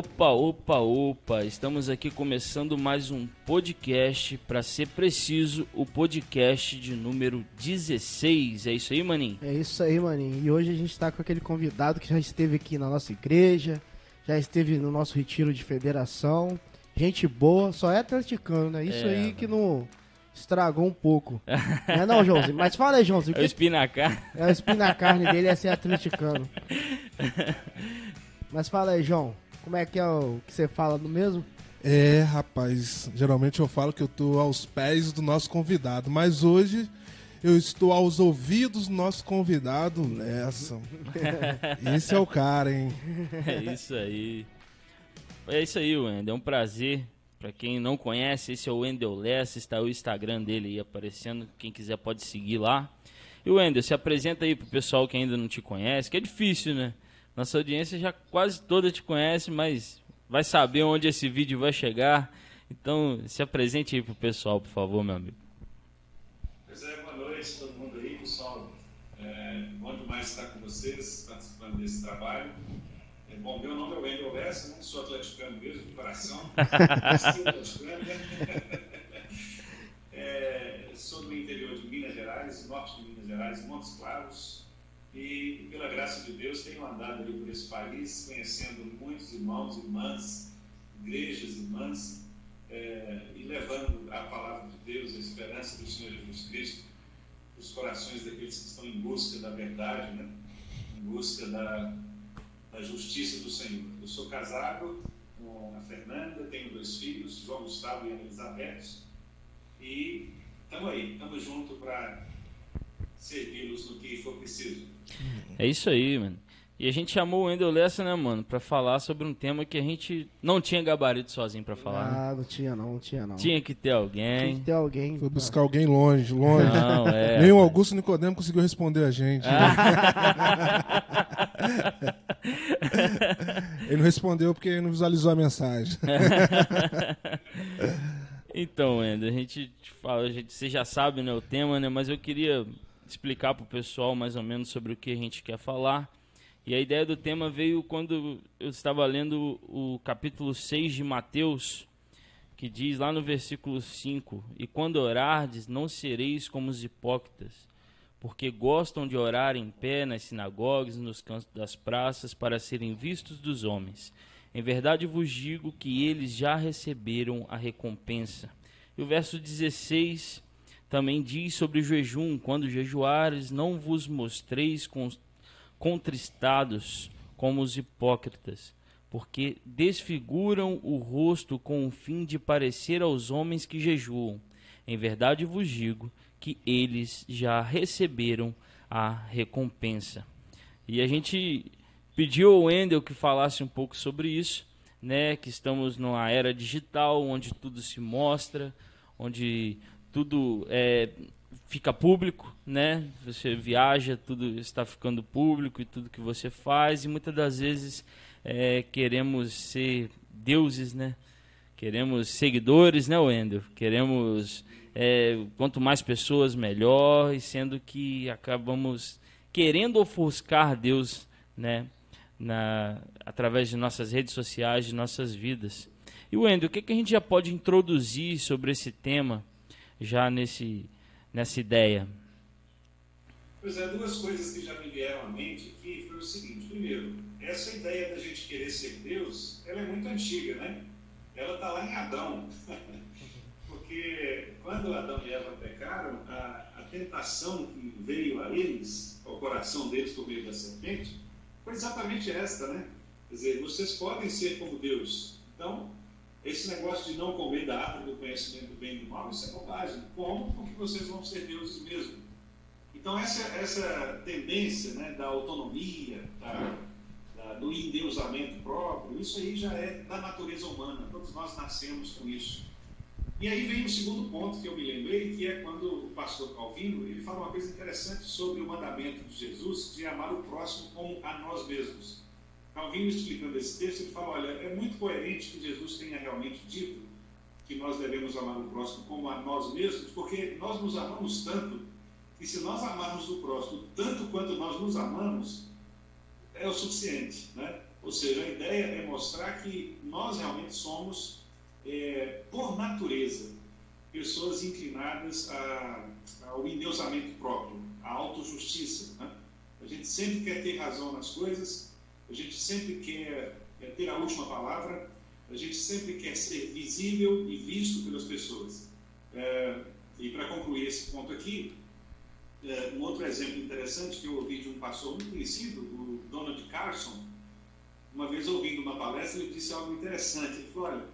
Opa, opa, opa! Estamos aqui começando mais um podcast, para ser preciso, o podcast de número 16. É isso aí, maninho? É isso aí, maninho. E hoje a gente está com aquele convidado que já esteve aqui na nossa igreja, já esteve no nosso retiro de federação. Gente boa, só é atleticano, né? Isso É, aí que não estragou um pouco. não é não, Joãozinho? Mas fala aí, Joãozinho. o É o que- espinacar. É o espinho na carne dele é ser atleticano. Mas fala aí, João. Como é que é o que você fala no mesmo? É, rapaz, geralmente eu falo que eu tô aos pés do nosso convidado, mas hoje eu estou aos ouvidos do nosso convidado nessa. Esse é o cara, hein? É isso aí. É isso aí, Wendel. É um prazer. Pra quem não conhece, esse é o Wendel Lessa. Está o Instagram dele aí aparecendo. Quem quiser pode seguir lá. E Wendel, se apresenta aí pro pessoal que ainda não te conhece, que é difícil, né? Nossa audiência já quase toda te conhece, mas vai saber onde esse vídeo vai chegar. Então, se apresente aí pro pessoal, por favor, meu amigo. Pois é, boa noite todo mundo aí, pessoal. É, bom demais estar com vocês, participando desse trabalho. É, bom, meu nome é Wendel Lessa, não sou atleticano mesmo, de coração. Né? É, sou do interior de Minas Gerais, norte de Minas Gerais, Montes Claros. E, pela graça de Deus, tenho andado ali por esse país, conhecendo muitos irmãos, irmãs, igrejas, irmãs, é, e levando a palavra de Deus, a esperança do Senhor Jesus Cristo, os corações daqueles que estão em busca da verdade, né? em busca da, da justiça do Senhor. Eu sou casado com a Fernanda, tenho dois filhos, João Gustavo e Ana Elizabeth, e estamos aí, estamos juntos para servi-los no que for preciso. É isso aí, mano. E a gente chamou o Wendel Lessa, né, mano, pra falar sobre um tema que a gente não tinha gabarito sozinho pra falar, né? Ah, não tinha não, não tinha não. Tinha que ter alguém. que ter alguém. Foi buscar alguém longe, longe. Não, é. Nem o Augusto Nicodemo conseguiu responder a gente. Ele não respondeu porque ele não visualizou a mensagem. Então, Wendel, a gente te fala, a gente, você já sabe né, o tema, né? Mas eu queria explicar pro pessoal mais ou menos sobre o que a gente quer falar. E a ideia do tema veio quando eu estava lendo o capítulo 6 de Mateus, que diz lá no versículo 5: E quando orardes, não sereis como os hipócritas, porque gostam de orar em pé nas sinagogas nos cantos das praças para serem vistos dos homens. Em verdade vos digo que eles já receberam a recompensa. E o verso 16 também diz sobre o jejum: Quando jejuares, não vos mostreis con- contristados como os hipócritas, porque desfiguram o rosto com o fim de parecer aos homens que jejuam. Em verdade vos digo que eles já receberam a recompensa. E a gente pediu ao Wendel que falasse um pouco sobre isso, né? Que estamos numa era digital onde tudo se mostra, onde tudo é, fica público, né? Você viaja, tudo está ficando público e tudo que você faz e muitas das vezes é, queremos ser deuses, né? Queremos seguidores, né, Wendel? Queremos é, quanto mais pessoas melhor, e sendo que acabamos querendo ofuscar Deus, né? Na, através de nossas redes sociais, de nossas vidas. E Wendel, o que, que a gente já pode introduzir sobre esse tema, já nesse, nessa ideia? Pois é, duas coisas que já me vieram à mente aqui foi o seguinte: primeiro, essa ideia da gente querer ser Deus, ela é muito antiga, né? Ela está lá em Adão. Porque quando Adão e Eva pecaram, a, a tentação que veio a eles, ao coração deles por meio da serpente, foi exatamente esta, né? Quer dizer, vocês podem ser como Deus. Então, esse negócio de não comer da árvore do conhecimento do bem e do mal, isso é bobagem. Como? Porque vocês vão ser deuses mesmo. Então, essa, essa tendência né, da autonomia, da, da, do endeusamento próprio, isso aí já é da natureza humana. Todos nós nascemos com isso. E aí vem o segundo ponto que eu me lembrei, que é quando o pastor Calvino ele fala uma coisa interessante sobre o mandamento de Jesus de amar o próximo como a nós mesmos. Calvino explicando esse texto, ele fala, olha, é muito coerente que Jesus tenha realmente dito que nós devemos amar o próximo como a nós mesmos, porque nós nos amamos tanto, e se nós amarmos o próximo tanto quanto nós nos amamos, é o suficiente, né? Ou seja, a ideia é mostrar que nós realmente somos, é, por natureza, pessoas inclinadas a, ao endeusamento próprio, à autojustiça. Né? A gente sempre quer ter razão nas coisas, a gente sempre quer, quer ter a última palavra, a gente sempre quer ser visível e visto pelas pessoas. É, e para concluir esse ponto aqui, é, um outro exemplo interessante que eu ouvi de um pastor muito conhecido, o Donald Carson, uma vez ouvindo uma palestra, ele disse algo interessante. Ele falou: olha,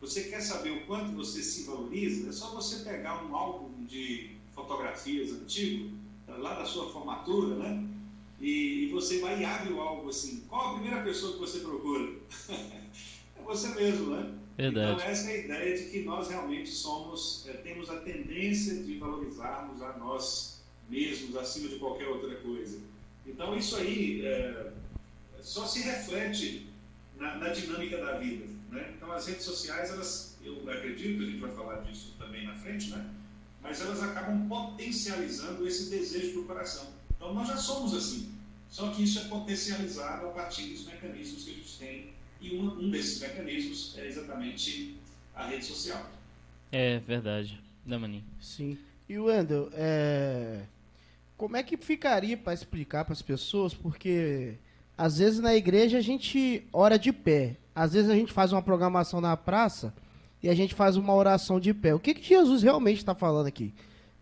você quer saber o quanto você se valoriza? É só você pegar um álbum de fotografias antigo, lá da sua formatura, né? E, você vai e abre o álbum assim. Qual a primeira pessoa que você procura? é você mesmo, né? Verdade. Então, essa é a ideia de que nós realmente somos, é, temos a tendência de valorizarmos a nós mesmos acima de qualquer outra coisa. Então, isso aí é, só se reflete na, na, dinâmica da vida. Né? Então, as redes sociais, elas, eu acredito, a gente vai falar disso também na frente, né? mas elas acabam potencializando esse desejo do coração. Então, nós já somos assim, só que isso é potencializado a partir dos mecanismos que a gente tem e um, um desses mecanismos é exatamente a rede social. É verdade. Não, Maninho? Sim. E o Wendel, é... como é que ficaria para explicar para as pessoas? Porque às vezes na igreja a gente ora de pé, às vezes a gente faz uma programação na praça e a gente faz uma oração de pé. O que, que Jesus realmente está falando aqui?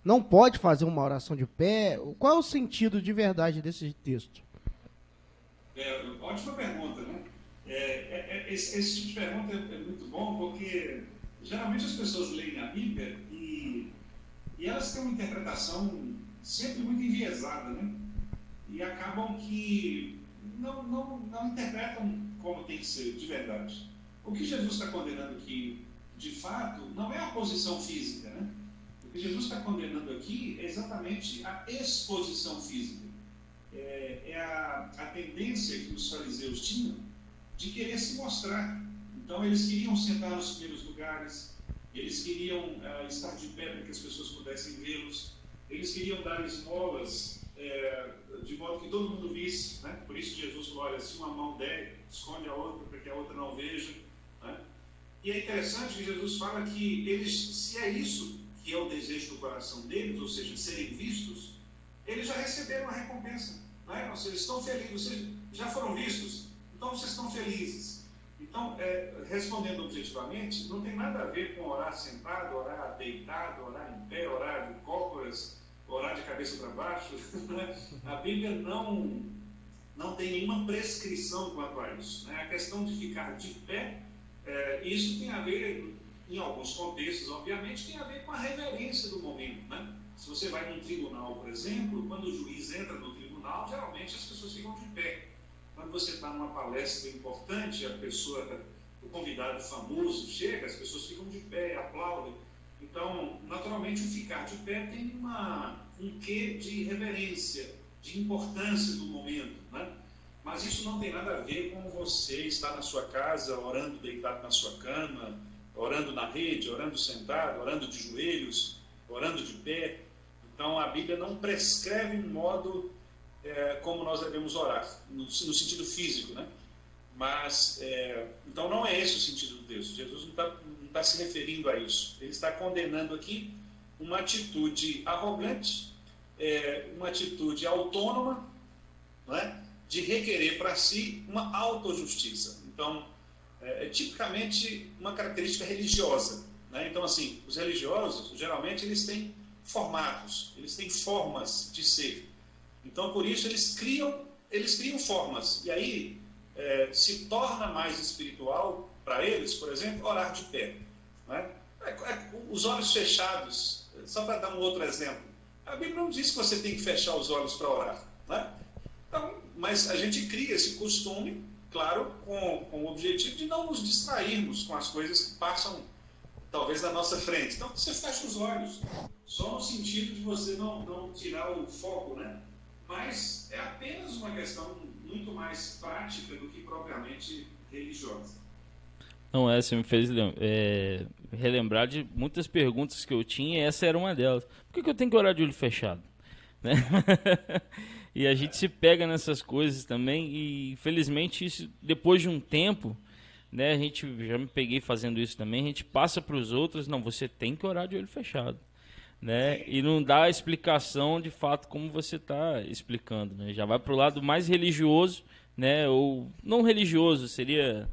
Não pode fazer uma oração de pé? Qual é o sentido de verdade desse texto? É, ótima pergunta, né? É, é, é, esse, esse, tipo de pergunta é, é, muito bom porque geralmente as pessoas leem a Bíblia e, e elas têm uma interpretação sempre muito enviesada, né? E acabam que não, não, não interpretam como tem que ser, de verdade. O que Jesus está condenando aqui, de fato, não é a posição física, né? Que Jesus está condenando aqui é exatamente a exposição física. É, é a, a tendência que os fariseus tinham de querer se mostrar. Então, eles queriam sentar nos primeiros lugares, eles queriam uh, estar de pé para que as pessoas pudessem vê-los, eles queriam dar esmolas é, de modo que todo mundo visse. Né? Por isso, Jesus olha, se uma mão der, esconde a outra para que a outra não veja. Né? E é interessante que Jesus fala que eles, se é isso que é o desejo do coração deles, ou seja, serem vistos, eles já receberam a recompensa. Né? Ou seja, estão felizes, vocês já foram vistos, então vocês estão felizes. Então, é, respondendo objetivamente, não tem nada a ver com orar sentado, orar deitado, orar em pé, orar de cócoras, orar de cabeça para baixo. Né? A Bíblia não, não tem nenhuma prescrição quanto a isso. Né? A questão de ficar de pé, é, isso tem a ver, em alguns contextos, obviamente, tem a ver com a reverência do momento. Né? Se você vai num tribunal, por exemplo, quando o juiz entra no tribunal, geralmente as pessoas ficam de pé. Quando você está numa palestra importante, a pessoa, o convidado famoso chega, as pessoas ficam de pé, aplaudem. Então, naturalmente, o ficar de pé tem uma, um quê de reverência, de importância do momento. Né? Mas isso não tem nada a ver com você estar na sua casa, orando deitado na sua cama, orando na rede, orando sentado, orando de joelhos, orando de pé. Então, a Bíblia não prescreve um modo é, como nós devemos orar, no, no sentido físico, né? Mas, é, então não é esse o sentido do texto. Jesus não está tá se referindo a isso. Ele está condenando aqui uma atitude arrogante, é, uma atitude autônoma, é? de requerer para si uma autojustiça. Então, é, é, tipicamente uma característica religiosa. Né? Então, assim, os religiosos, geralmente, eles têm formatos, eles têm formas de ser. Então, por isso, eles criam, eles criam formas. E aí, é, se torna mais espiritual para eles, por exemplo, orar de pé. Né? É, é, os olhos fechados, só para dar um outro exemplo. A Bíblia não diz que você tem que fechar os olhos para orar. Né? Então, mas a gente cria esse costume, claro, com, com o objetivo de não nos distrairmos com as coisas que passam, talvez, na nossa frente. Então, você fecha os olhos, só no sentido de você não, não tirar o foco, né? mas é apenas uma questão muito mais prática do que propriamente religiosa. Não, é, você me fez é, relembrar de muitas perguntas que eu tinha e essa era uma delas. Por que, que eu tenho que orar de olho fechado? Né? E a gente se pega nessas coisas também e infelizmente isso depois de um tempo, né, a gente já me peguei fazendo isso também, a gente passa para os outros, não, você tem que orar de olho fechado. Né? E não dá a explicação de fato como você está explicando, né? Já vai para o lado mais religioso, né? Ou não religioso, seria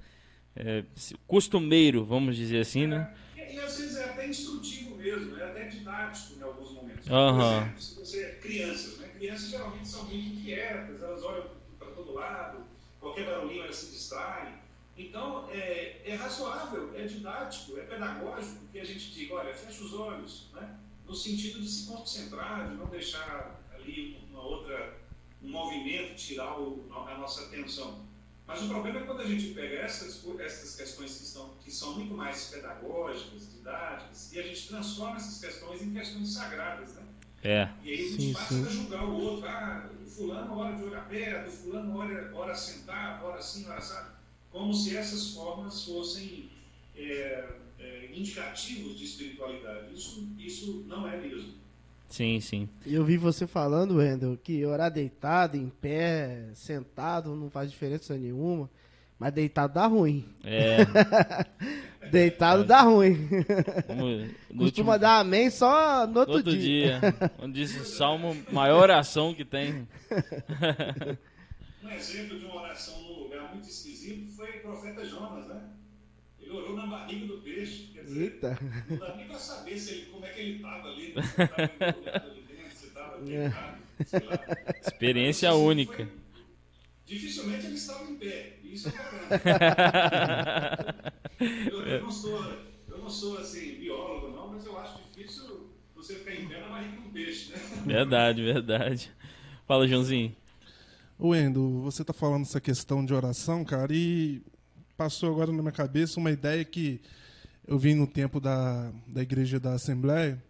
é, costumeiro, vamos dizer assim, né? É, e, às vezes é até instrutivo mesmo, é até didático em alguns momentos. Uhum. Por exemplo, se você é crianças, né? Crianças geralmente são muito inquietas, elas olham para todo lado, qualquer barulhinho elas se distraem. Então, é, é razoável, é didático, é pedagógico que a gente diga, olha, fecha os olhos, né? no sentido de se concentrar, de não deixar ali uma outra, um movimento tirar o, a nossa atenção. Mas o problema é quando a gente pega essas, essas questões que, são, que são muito mais pedagógicas, didáticas, e a gente transforma essas questões em questões sagradas, né? É. E aí a gente Sim, passa sim. a julgar o outro. Ah, o fulano hora de olhar perto, o fulano hora, hora sentado, hora assim, hora assado. Como se essas formas fossem é, é, indicativos de espiritualidade. Isso, isso não é mesmo. Sim, sim. Eu vi você falando, Wendel, que orar deitado, em pé, sentado, não faz diferença nenhuma. Mas deitado dá ruim. É. Deitado dá ruim. No Costuma último- dar amém só no outro, Todo dia. dia. Onde diz o salmo, maior oração que tem. Um exemplo de uma oração num lugar muito esquisito foi o profeta Jonas, né? Ele orou na barriga do peixe. Quer dizer, Eita. não dá nem para saber se ele, como é que ele estava ali, se estava ali dentro, se estava deitado, sei lá. Experiência única. foi- Dificilmente ele estava em pé. e Isso é problema. eu, eu não sou, eu não sou assim, biólogo, não, mas eu acho difícil você ficar em pé na barriga de um peixe, né? Verdade, verdade. Fala, Joãozinho. Wendo, você tá falando essa questão de oração, cara, e passou agora na minha cabeça uma ideia que eu vim no tempo da, da igreja da Assembleia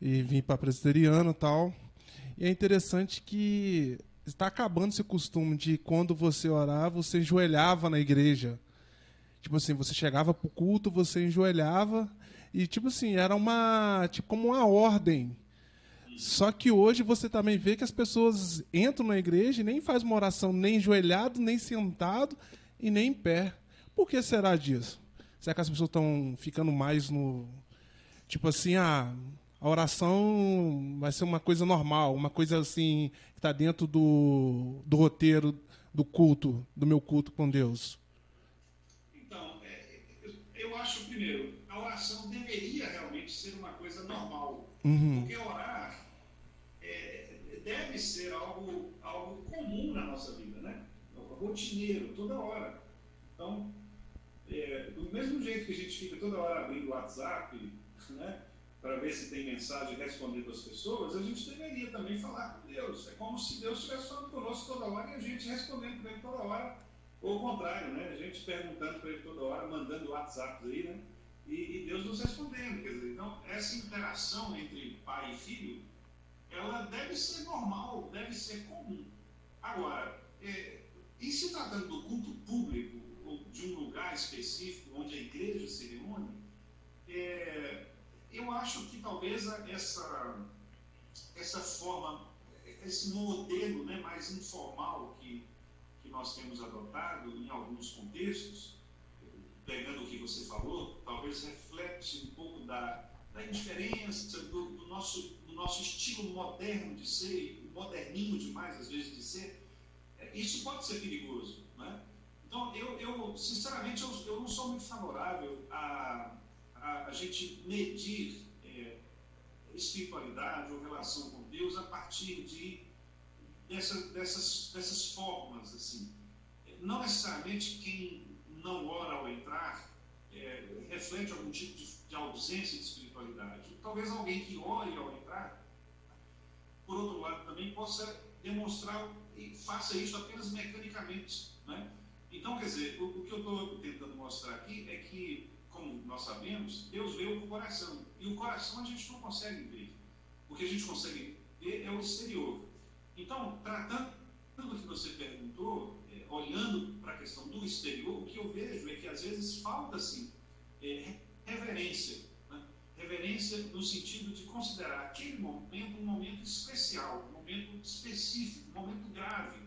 e vim para presbiteriana e tal. E é interessante que está acabando esse costume de quando você orar, você enjoelhava na igreja. Tipo assim, você chegava pro culto, você enjoelhava e tipo assim, era uma, tipo como uma ordem. Só que hoje você também vê que as pessoas entram na igreja e nem faz uma oração nem enjoelhado, nem sentado e nem em pé. Por que será disso? Será que as pessoas estão ficando mais no. Tipo assim, ah, a oração vai ser uma coisa normal, uma coisa assim, que está dentro do, do roteiro do culto, do meu culto com Deus. Então, é, eu- eu acho, primeiro, a oração deveria realmente ser uma coisa normal. Uhum. Porque orar é, deve ser algo, algo comum na nossa vida, né? Rotineiro, toda hora. Então, é, do mesmo jeito que a gente fica toda hora abrindo o WhatsApp, né? Para ver se tem mensagem respondendo às pessoas, a gente deveria também falar com Deus. É como se Deus estivesse falando conosco toda hora e a gente respondendo para Ele toda hora. Ou o contrário, né? A gente perguntando para Ele toda hora, mandando WhatsApp aí, né? E, e Deus nos respondendo. Quer dizer, então, essa interação entre pai e filho, ela deve ser normal, deve ser comum. Agora, é, em se tratando do culto público, ou de um lugar específico onde a igreja se reúne, é, eu acho que talvez essa, essa forma, esse modelo né, mais informal que, que nós temos adotado em alguns contextos, pegando o que você falou, talvez reflete um pouco da, da indiferença, do, do nosso, do nosso estilo moderno de ser, moderninho demais às vezes de ser. É, Isso pode ser perigoso. Né? Então, eu, eu sinceramente, eu, eu não sou muito favorável a, a, a gente medir é, espiritualidade ou relação com Deus a partir de dessa, dessas, dessas formas. assim. Não necessariamente quem não ora ao entrar é, reflete algum tipo de, de ausência de espiritualidade. Talvez alguém que ore ao entrar, por outro lado, também possa demonstrar e faça isso apenas mecanicamente. Né? Então, quer dizer, o, o que eu estou tentando mostrar aqui é que, como nós sabemos, Deus vê o coração. E o coração a gente não consegue ver. O que a gente consegue ver é o exterior. Então, tratando do que você perguntou, é, olhando para a questão do exterior, o que eu vejo é que às vezes falta assim, é, reverência. Né? Reverência no sentido de considerar aquele momento um momento especial, um momento específico, um momento grave,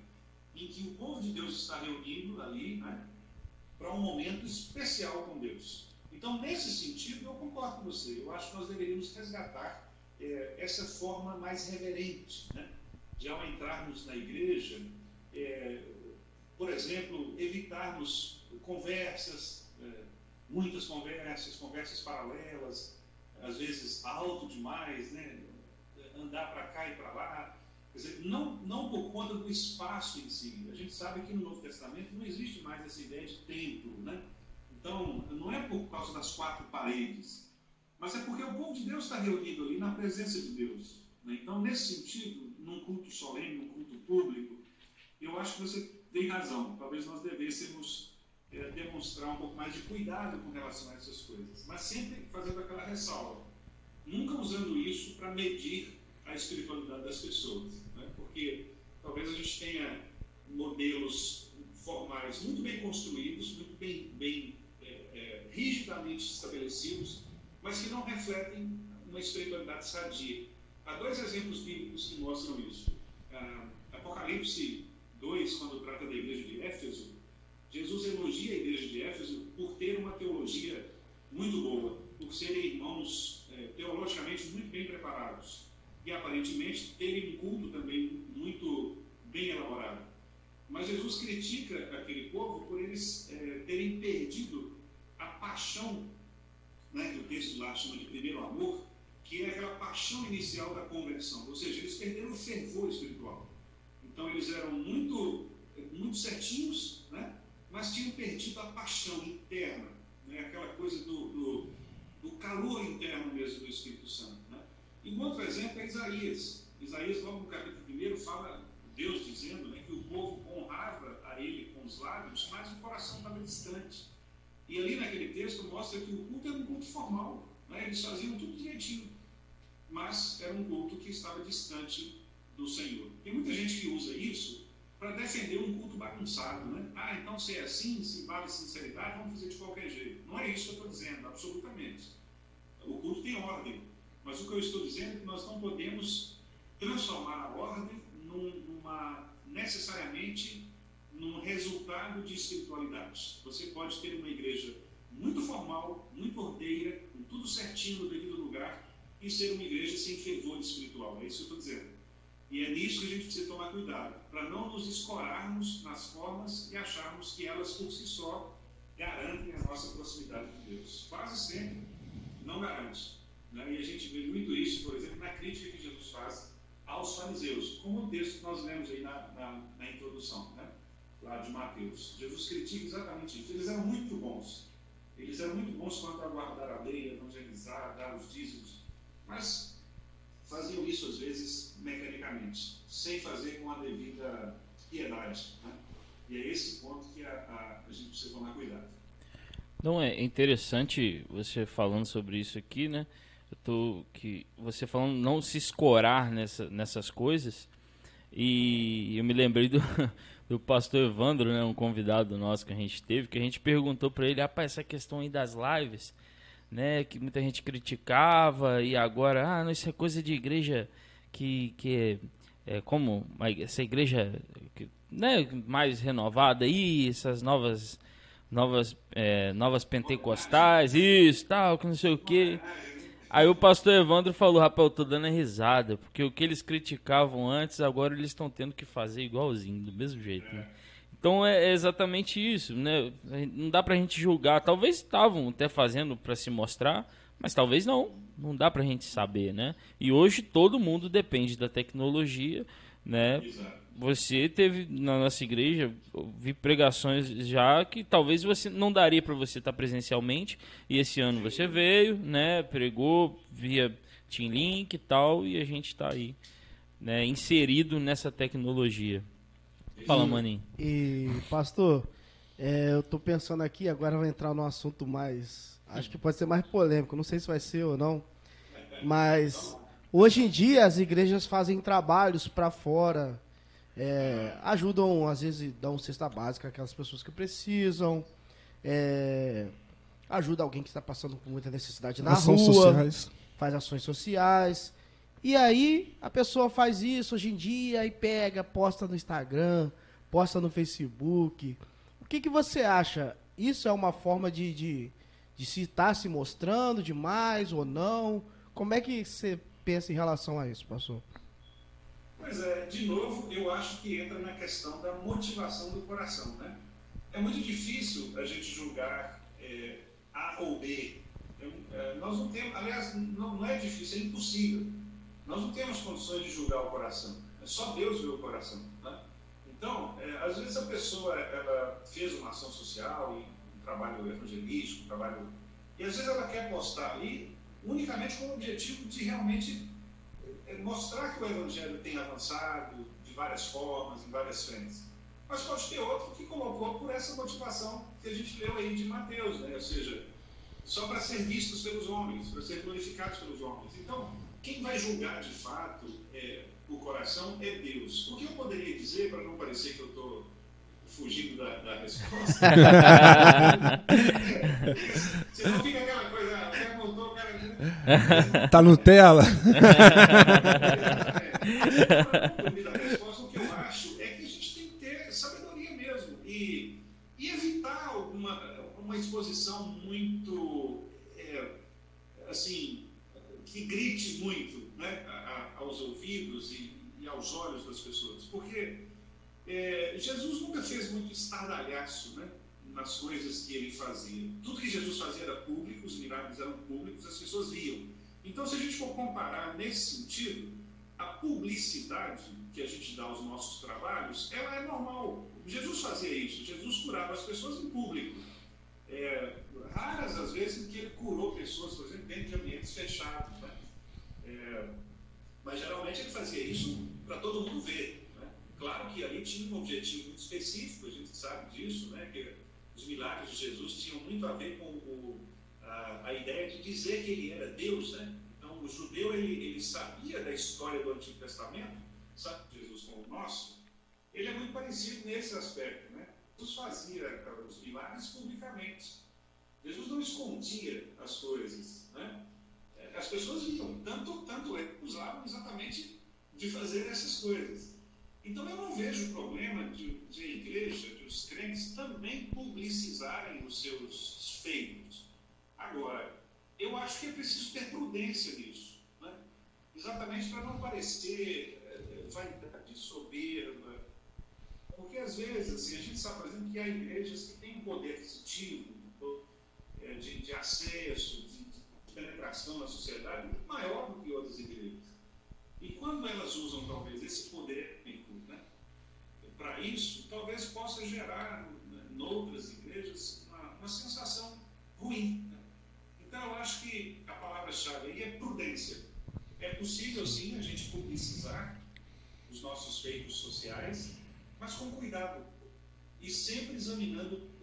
em que o povo de Deus está reunido ali, né, para um momento especial com Deus. Então, nesse sentido, eu concordo com você. Eu acho que nós deveríamos resgatar é, essa forma mais reverente, né, de ao entrarmos na igreja, é, por exemplo, evitarmos conversas, é, muitas conversas, conversas paralelas, às vezes alto demais, né? andar para cá e para lá. Quer dizer, não, não por conta do espaço em si. A gente sabe que no Novo Testamento não existe mais essa ideia de templo. Né? Então, não é por causa das quatro paredes, mas é porque o povo de Deus está reunido ali na presença de Deus. Né? Então, nesse sentido, num culto solene, num culto público, eu acho que você tem razão. Talvez nós devêssemos é, demonstrar um pouco mais de cuidado com relação a essas coisas, mas sempre fazendo aquela ressalva. Nunca usando isso para medir a espiritualidade das pessoas, né? porque talvez a gente tenha modelos formais muito bem construídos, muito bem, bem rigidamente estabelecidos, mas que não refletem uma espiritualidade sadia. Há dois exemplos bíblicos que mostram isso. Ah, Apocalipse 2, quando trata da igreja de Éfeso, Jesus elogia a igreja de Éfeso por ter uma teologia muito boa, por serem irmãos é, teologicamente muito bem preparados e aparentemente terem um culto também muito bem elaborado. Mas Jesus critica aquele povo por eles é, terem perdido a paixão, né, que o texto lá chama de primeiro amor, que é aquela paixão inicial da conversão. Ou seja, eles perderam o fervor espiritual. Então eles eram muito, muito certinhos, né? mas tinham perdido a paixão interna, né? aquela coisa do, do, do calor interno mesmo do Espírito Santo. Né? E um outro exemplo é Isaías. Isaías, logo no capítulo 1, fala Deus dizendo né, que o povo honrava a ele com os lábios, mas o coração estava distante. E ali naquele texto mostra que o culto era um culto formal. Né? Eles faziam tudo direitinho, mas era um culto que estava distante do Senhor. Tem muita gente que usa isso para defender um culto bagunçado, né? Ah, então se é assim, se vale sinceridade, vamos fazer de qualquer jeito. Não é isso que eu estou dizendo, absolutamente. O culto tem ordem, mas o que eu estou dizendo é que nós não podemos transformar a ordem num, numa necessariamente num resultado de espiritualidade. Você pode ter uma igreja muito formal, muito ordeira, com tudo certinho no devido lugar, e ser uma igreja sem fervor espiritual. É isso que eu estou dizendo. E é nisso que a gente precisa tomar cuidado, para não nos escorarmos nas formas e acharmos que elas por si só garantem a nossa proximidade com Deus. Quase sempre não garante. Né? E a gente vê muito isso, por exemplo, na crítica que Jesus faz aos fariseus, como o texto que nós lemos aí na, na, na introdução, né? Lá de Mateus. Jesus critica exatamente isso. Eles eram muito bons. Eles eram muito bons quanto a guardar a lei, evangelizar, dar os dízimos. Mas faziam isso às vezes mecanicamente, sem fazer com a devida piedade. Né? E é esse ponto que a, a, a gente precisa tomar cuidado. Não, é interessante você falando sobre isso aqui, né? Eu tô, que você falando não se escorar nessa, nessas coisas. E eu me lembrei do, do pastor Evandro, né, um convidado nosso que a gente teve, que a gente perguntou para ele, rapaz, essa questão aí das lives, né, que muita gente criticava e agora, ah, não, isso é coisa de igreja que, que é, é como essa igreja que, né, mais renovada aí, essas novas novas é, novas pentecostais, isso, tal, que não sei o que. Aí o pastor Evandro falou, rapaz, eu tô dando risada, porque o que eles criticavam antes, agora eles estão tendo que fazer igualzinho, do mesmo jeito, né? Então é exatamente isso, né? Não dá pra gente julgar. Talvez estavam até fazendo para se mostrar, mas talvez não. Não dá pra gente saber, né? E hoje todo mundo depende da tecnologia, né? Você teve na nossa igreja, vi pregações já que talvez você não daria para você estar presencialmente, e esse ano você veio, né? Pregou via Team Link e tal, e a gente está aí, né, inserido nessa tecnologia. Fala, Maninho. E, pastor, é, eu tô pensando aqui, agora vai entrar no assunto mais. Acho que pode ser mais polêmico, não sei se vai ser ou não. Mas hoje em dia as igrejas fazem trabalhos para fora, é, ajudam, às vezes, dão cesta básica àquelas pessoas que precisam. É, ajuda alguém que está passando por muita necessidade na Ações rua, sociais. faz ações sociais. E aí a pessoa faz isso hoje em dia e pega, posta no Instagram, posta no Facebook. O que, que você acha? Isso é uma forma de, de, de se estar se mostrando demais ou não? Como é que você pensa em relação a isso, pastor? Pois é, de novo, eu acho que entra na questão da motivação do coração, né? É muito difícil a gente julgar é, A ou B. É, nós não temos, aliás, não, não é difícil, é impossível. Nós não temos condições de julgar o coração. É só Deus vê o coração. Né? Então, é, às vezes a pessoa ela fez uma ação social, um trabalho evangelístico, um trabalho. E às vezes ela quer postar ali unicamente com o objetivo de realmente mostrar que o evangelho tem avançado de várias formas, em várias frentes. Mas pode ter outro que colocou por essa motivação que a gente leu aí de Mateus, né? ou seja, só para ser vistos pelos homens, para ser glorificados pelos homens. Então, quem vai julgar de fato é, o coração é Deus. O que eu poderia dizer, para não parecer que eu estou fugindo da, da resposta? Você não fica aquela coisa, o cara voltou, o cara. Né? Tá? É, a resposta, o que eu acho é que a gente tem que ter sabedoria mesmo e, e evitar uma, uma exposição muito, é, assim, que grite muito né, a- a- aos ouvidos e, e aos olhos das pessoas. Porque é, Jesus nunca fez muito estardalhaço né, nas coisas que ele fazia. Tudo que Jesus fazia era público, os milagres eram públicos, as pessoas viam. Então, se a gente for comparar nesse sentido, a publicidade que a gente dá aos nossos trabalhos, ela é normal. Jesus fazia isso, Jesus curava as pessoas em público. É, raras as vezes em que ele curou pessoas, por exemplo, dentro de ambientes fechados. Né? É, mas geralmente ele fazia isso para todo mundo ver. Né? Claro que ali tinha um objetivo muito específico, a gente sabe disso, né? que os milagres de Jesus tinham muito a ver com o, a, a ideia de dizer que ele era Deus. Né? Então, o judeu ele, ele sabia da história do Antigo Testamento, sabe Jesus como o nosso, ele é muito parecido nesse aspecto. Né? Jesus fazia eh, os milagres publicamente. Jesus não escondia as coisas. Né? Eh, As pessoas viam, tanto, tanto ele usavam exatamente de fazer essas coisas. Então eu não vejo problema de, de a igreja, de os crentes também publicizarem os seus feitos. Agora, eu acho que é preciso ter prudência nisso. Né? Exatamente para não parecer eh, vaidade, soberba. Porque às vezes assim, a gente sabe, por exemplo, que há igrejas que têm um poder aquisitivo, eh, de, de acesso, de penetração na sociedade muito maior do que outras igrejas. E quando elas usam talvez esse poder econômico né, para isso, gerar né, noutras igrejas uma, uma sensação ruim. né. Então eu acho que a palavra-chave aí é prudência. É possível sim a gente publicizar os nossos feitos sociais, mas com cuidado e sempre examinando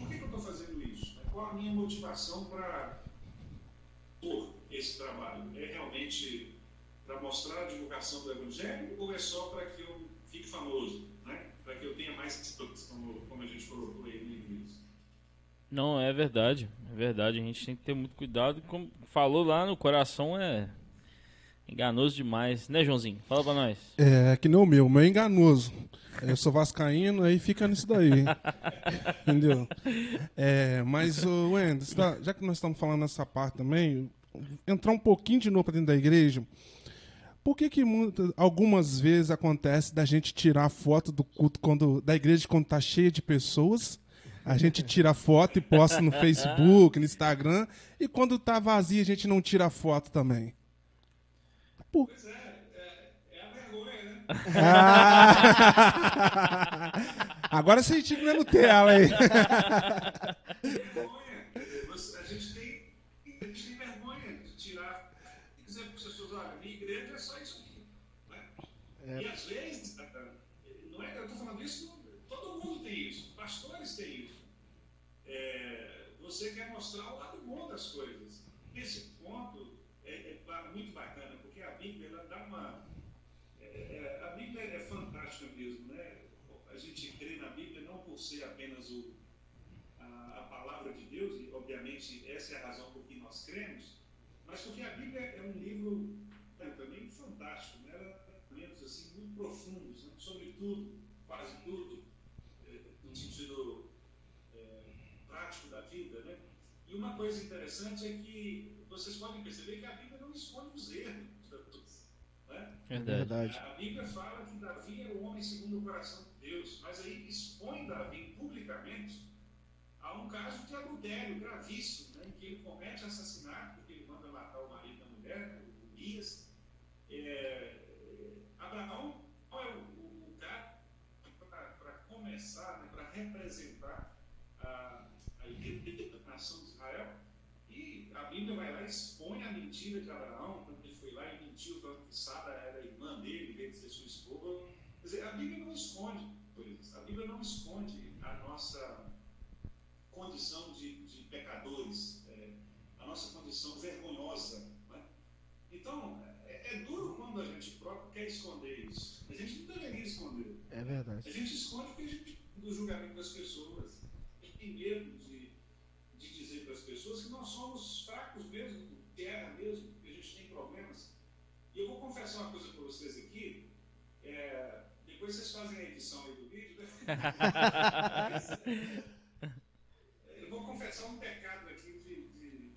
por que, que eu estou fazendo isso? Qual a minha motivação para por esse trabalho? É realmente para mostrar a divulgação do Evangelho ou é só para que eu fique famoso? Né? Para que eu tenha mais seguidores, como, como a gente colocou aí no início? Não, é verdade. É verdade. A gente tem que ter muito cuidado. Como falou lá no coração, é enganoso demais. Né, Joãozinho? Fala pra nós. É, que nem o meu, o meu é enganoso. Eu sou vascaíno, aí fica nisso daí. Entendeu? É, mas, o Wendel, tá- já que nós estamos falando nessa parte também, entrar um pouquinho de novo para dentro da igreja, por que que muitas, algumas vezes acontece da gente tirar foto do culto quando, da igreja quando tá cheia de pessoas? A gente tira foto e posta no Facebook, no Instagram, e quando tá vazia a gente não tira foto também. Por, Pois é, é, é a vergonha, né? Ah! Agora você no tela aí. vergonha. Você- A gente tem, a gente tem vergonha de tirar e dizer para as pessoas, olha, minha igreja é só isso aqui. Né? E às vezes, não é, eu estou falando isso, todo mundo tem isso, pastores têm isso. É, você quer mostrar o das coisas. Esse ponto é, é muito bacana, porque a Bíblia ela dá uma. é, é, a Bíblia é fantástica mesmo, né? A gente crê na Bíblia não por ser apenas o, a, a palavra de Deus, e obviamente, essa é a razão por que nós cremos, mas porque a Bíblia é um livro é, também fantástico, né? Ela tem assim, muito profundos, né? sobre tudo, quase tudo, é, no sentido é, prático da vida. Né? E uma coisa interessante é que vocês podem perceber que a Bíblia não esconde os erros. Né? Verdade. A Bíblia fala que Davi era o homem segundo o coração de Deus, mas aí expõe Davi publicamente a um caso de adultério gravíssimo, né, em que ele comete assassinato, porque ele manda matar o marido da mulher, né, o Urias. É, Abraão é o, o, cara para começar, né, para representar a, a igreja da nação de Israel. A Bíblia vai lá e expõe a mentira de Abraão, quando ele foi lá e mentiu falando que Sara era irmã dele, em vez de ser sua esposa. Quer dizer, a Bíblia não esconde coisas, a Bíblia não esconde a nossa condição de, de pecadores, é, a nossa condição vergonhosa. Né? Então, é, é, duro quando a gente próprio quer esconder isso. A gente não deveria esconder. É verdade. A gente esconde porque a gente, do julgamento das pessoas. A gente tem medo de, de dizer para as pessoas que nós somos fracos mesmo, que erra mesmo, que a gente tem problemas. E eu vou confessar uma coisa para vocês aqui. É, depois vocês fazem a edição aí do vídeo. Né? vou confessar um pecado aqui de, de,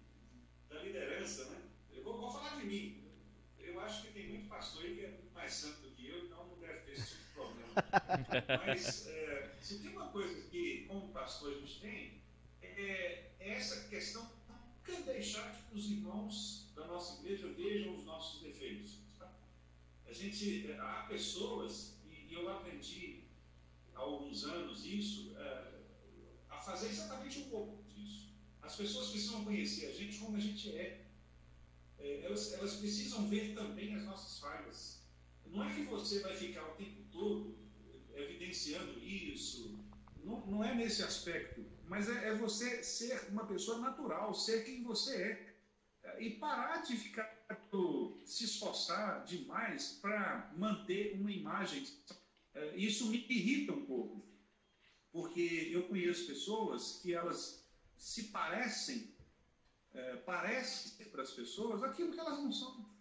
da liderança, né? Eu vou, vou, falar de mim. Eu acho que tem muito pastor aí que é mais santo do que eu, então não deve ter esse tipo de problema. Mas é, se tem uma coisa que, como pastor, a gente tem, é essa questão nunca deixar que os irmãos da nossa igreja vejam os nossos defeitos. A gente, é, há pessoas, e, eu aprendi há alguns anos isso, é, a fazer exatamente o pouco disso. As pessoas precisam conhecer a gente como a gente é. é elas, elas precisam ver também as nossas falhas. Não é que você vai ficar o tempo todo evidenciando isso, não, não é nesse aspecto, mas é, é, você ser uma pessoa natural, ser quem você é. E parar de ficar se esforçar demais para manter uma imagem. É, isso me irrita um pouco porque eu conheço pessoas que elas se parecem, é, parecem para as pessoas aquilo que elas não são.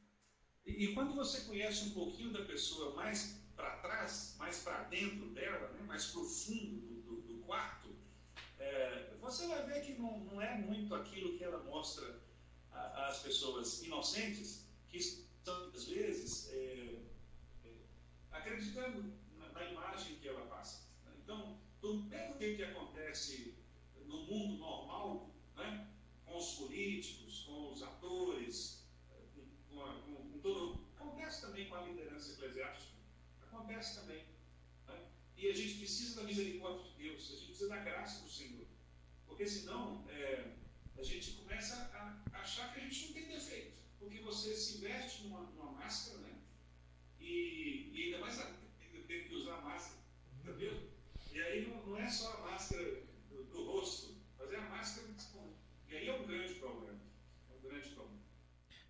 E, quando você conhece um pouquinho da pessoa mais para trás, mais para dentro dela, né, mais profundo do, do, do quarto, é, você vai ver que não, não, é muito aquilo que ela mostra às pessoas inocentes, que estão, às vezes, é, é acreditando na, na imagem que ela passa. Então, do mesmo que acontece no mundo normal, né? com os políticos, com os atores, com, a, com, com todo. Acontece também com a liderança eclesiástica. Acontece também. Né? E a gente precisa da misericórdia de Deus, a gente precisa da graça do Senhor. Porque senão é, a gente começa a achar que a gente não tem defeito. Porque você se veste numa, numa máscara, né? E, e ainda mais tem que usar máscara, entendeu? E aí não, não é só a máscara do, do, rosto, mas é a máscara do E aí é um grande problema. É um grande problema.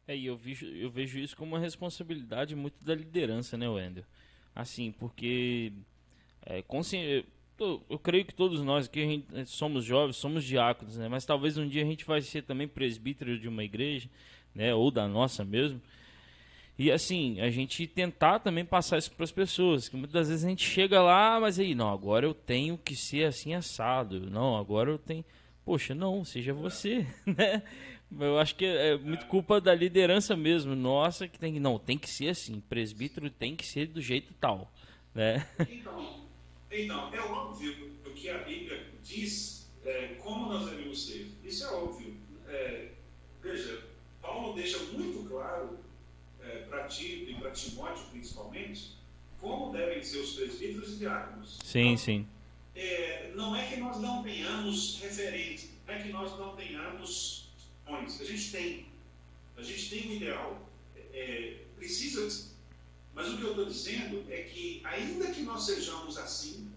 É, e eu vejo, eu vejo isso como uma responsabilidade muito da liderança, né, Wendel? Assim, porque é. Eu, creio que todos nós aqui gente, somos jovens, somos diáconos, né? Mas talvez um dia a gente vai ser também presbítero de uma igreja, né? Ou da nossa mesmo. E assim, a gente tentar também passar isso para as pessoas, que muitas vezes a gente chega lá, mas aí, não, agora eu tenho que ser assim assado. Não, agora eu tenho. Poxa, não, seja você, né? Eu acho que é muito culpa da liderança mesmo, nossa, que tem que não, tem que ser assim, presbítero tem que ser do jeito tal, né? Então, então é óbvio o que a Bíblia diz é, como nós devemos ser. Isso é óbvio. É, veja, Paulo deixa muito claro é, para Tito e para Timóteo principalmente, como devem ser os presbíteros e diáconos. Sim, então, sim. É, não é que nós não tenhamos referência, não é que nós não tenhamos. A gente tem. A gente tem um ideal. É, precisa. Mas o que eu estou dizendo é que, ainda que nós sejamos assim,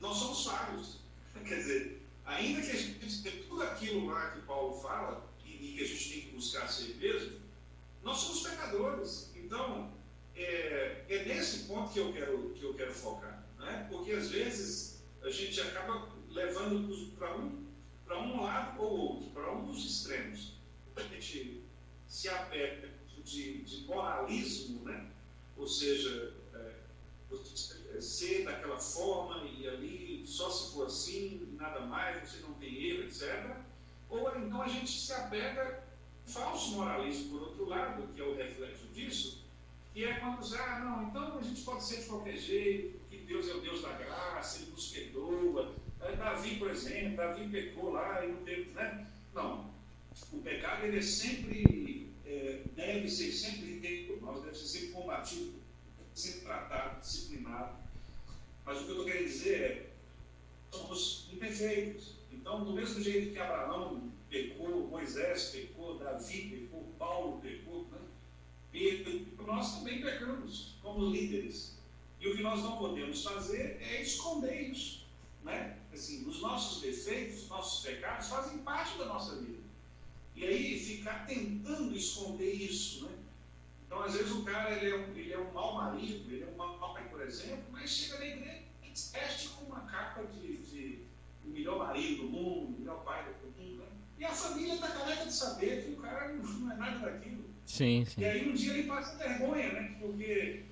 nós somos falhos. Quer dizer, ainda que a gente tenha tudo aquilo lá que Paulo fala, e, que a gente tem que buscar ser mesmo, nós somos pecadores. Então, é, é nesse ponto que eu quero, que eu quero focar. Né? Porque às vezes a gente acaba levando para um, um lado ou outro, para um dos extremos. A gente se apega de, de moralismo, né? Ou seja, é, ser daquela forma e ali só se for assim, nada mais, você não tem erro, etc. Ou então a gente se apega falso moralismo, por outro lado, que é o reflexo disso, que é quando diz, ah, não, então a gente pode ser de qualquer jeito, que Deus é o Deus da graça, Ele nos perdoa. Davi, por exemplo, Davi pecou lá e não teve, né? Não. O pecado, ele é sempre, é, deve ser sempre nós deve ser sempre combatido, sempre tratado, disciplinado. Mas o que eu estou querendo dizer é, somos imperfeitos. Então, do mesmo jeito que Abraão pecou, Moisés pecou, Davi pecou, Paulo pecou, né? e nós também pecamos como líderes. E o que nós não podemos fazer é esconder isso. Né? Assim, os nossos defeitos, os nossos pecados fazem parte da nossa vida. E aí ficar tentando esconder isso. Né? Então, às vezes, o cara ele é, um, ele é um mau marido, ele é um mau pai, por exemplo, mas chega na igreja e veste com uma capa de, de, o melhor marido do mundo, o melhor pai do mundo. Né? E a família está careca de saber que o cara não é nada daquilo. Sim, sim. E aí um dia ele passa vergonha, né? Porque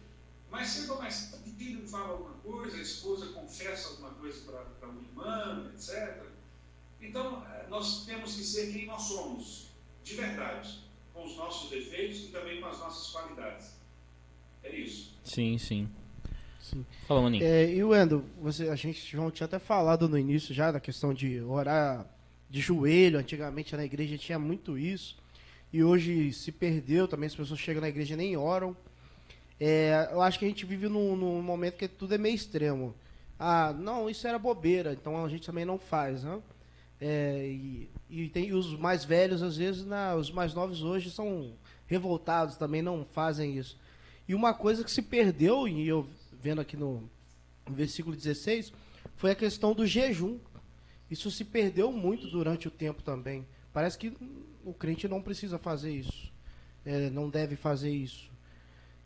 mais cedo ou mais tarde o filho fala alguma coisa, a esposa confessa alguma coisa para uma irmã, etc. Então, eh, nós temos que ser quem nós somos, de verdade, com os nossos defeitos e também com as nossas qualidades. É isso. Sim, sim. Sim. Fala, Maninho. É, e Wendel, você, a gente João tinha até falado no início já da questão de orar de joelho. Antigamente na igreja tinha muito isso. E hoje se perdeu também, as pessoas chegam na igreja e nem oram. É, eu acho que a gente vive num, num, momento que tudo é meio extremo. Ah, não, isso era bobeira, então a gente também não faz, né? É, e, e, tem os mais velhos, às vezes, na, os mais novos hoje são revoltados, também não fazem isso. E uma coisa que se perdeu, e eu vendo aqui no, no versículo 16, foi a questão do jejum. Isso se perdeu muito durante o tempo também. Parece que o crente não precisa fazer isso, é, não deve fazer isso.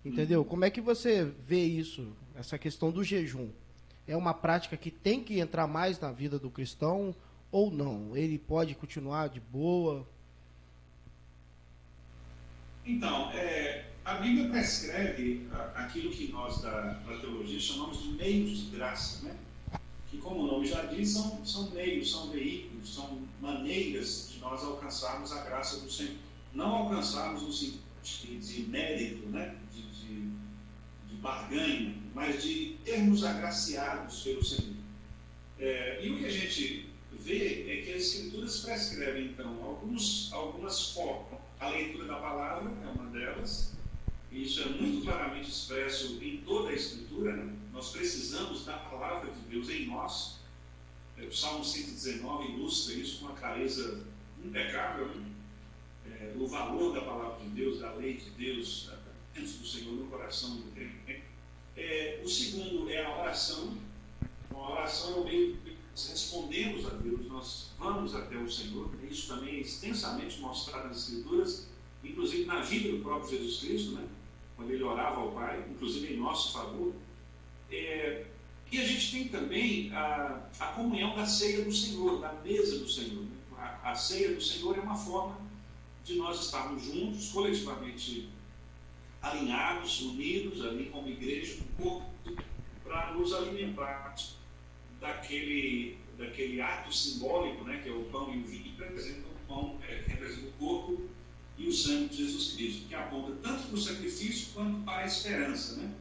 Entendeu? Como é que você vê isso, essa questão do jejum? É uma prática que tem que entrar mais na vida do cristão ou não? Ele pode continuar de boa? Então, é, a Bíblia prescreve aquilo que nós da, da teologia chamamos de meios de graça, né? que, como o nome já diz, são, são meios, são veículos, são maneiras de nós alcançarmos a graça do Senhor. Não alcançarmos no sentido de, mérito, né? de, de, de barganha, mas de termos agraciados pelo Senhor. É, e o que a gente vê é que as Escrituras prescrevem, então, alguns, algumas formas. A leitura da palavra é uma delas, e isso é muito claramente expresso em toda a Escritura. Né? Nós precisamos da palavra de Deus em nós. É, o Salmo 119 ilustra isso com uma clareza impecável. Né? É, o valor da palavra de Deus, da lei de Deus, dentro do Senhor no coração do crente. É, o segundo é a oração. A oração é o meio nós respondemos a Deus, nós vamos até o Senhor. Isso também é extensamente mostrado nas Escrituras, inclusive na vida do próprio Jesus Cristo, né? quando ele orava ao Pai, inclusive em nosso favor. É, e a gente tem também a, a, comunhão da ceia do Senhor, da mesa do Senhor. Né? A, a ceia do Senhor é uma forma de nós estarmos juntos, coletivamente alinhados, unidos ali como igreja, como corpo, para nos alimentar daquele, daquele ato simbólico, né, que é o pão e o vinho, que representa o pão, é, representa o corpo e o sangue de Jesus Cristo, que aponta tanto para o sacrifício quanto para a esperança. Né?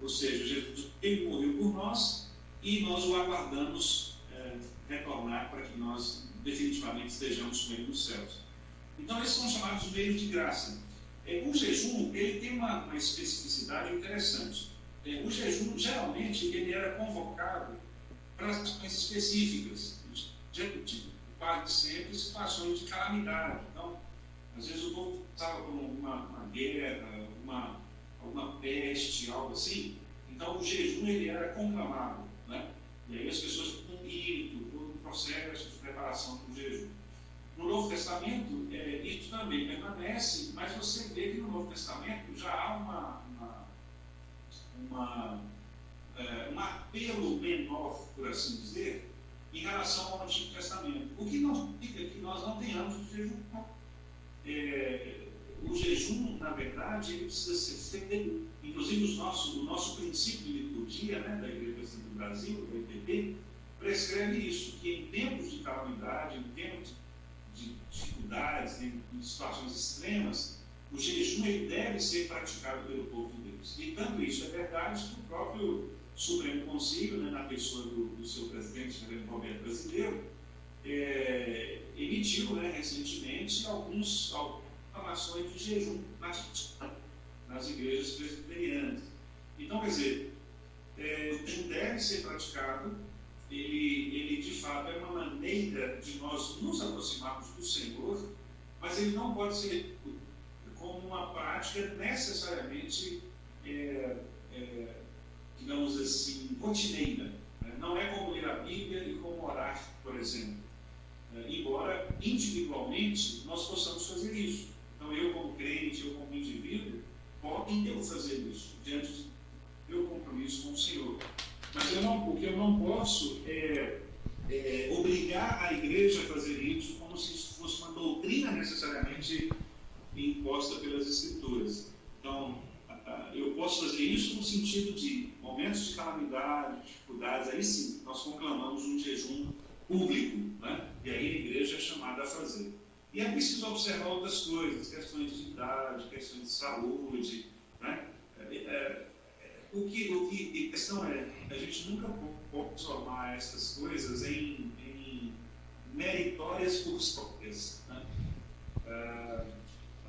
Ou seja, Jesus ele morreu por nós e nós o aguardamos é, retornar para que nós definitivamente estejamos com ele nos céus. Então, esses são chamados meios de graça. É, o jejum ele tem uma, uma especificidade interessante. É, o jejum, geralmente, ele era convocado ações específicas, de, quase sempre situações de calamidade. Então, às vezes o povo estava com uma, uma guerra, uma, alguma peste, algo assim. Então, o jejum ele era conclamado. Né? E aí as pessoas com rito, todo um processo de preparação para o jejum. No Novo Testamento, é, isso também permanece, mas você vê que no Novo Testamento já há uma, uma, uma é, um apelo menor, por assim dizer, em relação ao Antigo Testamento. O que não significa que nós não tenhamos o jejum. É, o jejum, na verdade, ele precisa ser feito, inclusive os nossos, o nosso princípio de liturgia né, da Igreja do Brasil, do IPP, prescreve isso, que em tempos de calamidade, em tempos de dificuldades, em situações extremas, o jejum ele deve ser praticado pelo povo de Deus. E tanto isso é verdade que o próprio Supremo Conselho, né, na pessoa do, do seu presidente, o Roberto Brasileiro, é, emitiu né, recentemente alguns, proclamações de jejum nas igrejas presbiterianas. Então, quer dizer, é, o jejum deve ser praticado, ele, ele de fato é uma maneira de nós nos aproximarmos do Senhor, mas ele não pode ser como uma prática necessariamente, é, é, digamos assim, rotineira. Né? Não é como ler a Bíblia e como orar, por exemplo. É, embora individualmente nós possamos fazer isso. Então, eu, como crente, eu, como indivíduo, posso fazer isso diante do meu compromisso com o Senhor. Mas eu não, o que eu não posso é, é obrigar a igreja a fazer isso como se isso fosse uma doutrina necessariamente imposta pelas Escrituras. Então, eu posso fazer isso no sentido de momentos de calamidade, dificuldades, aí sim, nós conclamamos um jejum público, né? e aí a igreja é chamada a fazer. E é preciso observar outras coisas, questões de idade, questões de saúde. Né? É, é, o, que, o que a questão é, a gente nunca pode transformar essas coisas em, em meritórias por próprias. Né? É,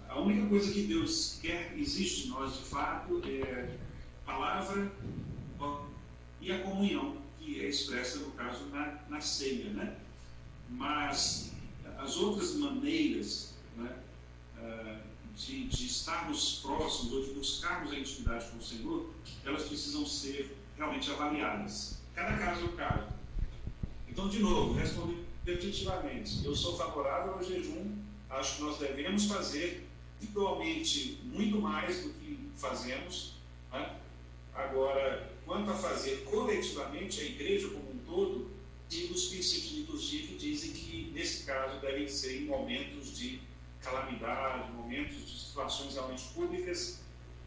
a única coisa que Deus quer, existe em nós de fato, é palavra e a comunhão, que é expressa, no caso, na, na ceia. Né? Mas as outras maneiras né, eh, de, de, estarmos próximos ou de buscarmos a intimidade com o Senhor, elas precisam ser realmente avaliadas. Cada caso é um caso. Então, de novo, respondendo definitivamente, eu sou favorável ao jejum, acho que nós devemos fazer individualmente muito mais do que fazemos. Né? Agora, quanto a fazer coletivamente, a igreja como um todo, e os princípios de liturgia que dizem que, nesse caso, devem ser em momentos de calamidade, momentos de situações realmente públicas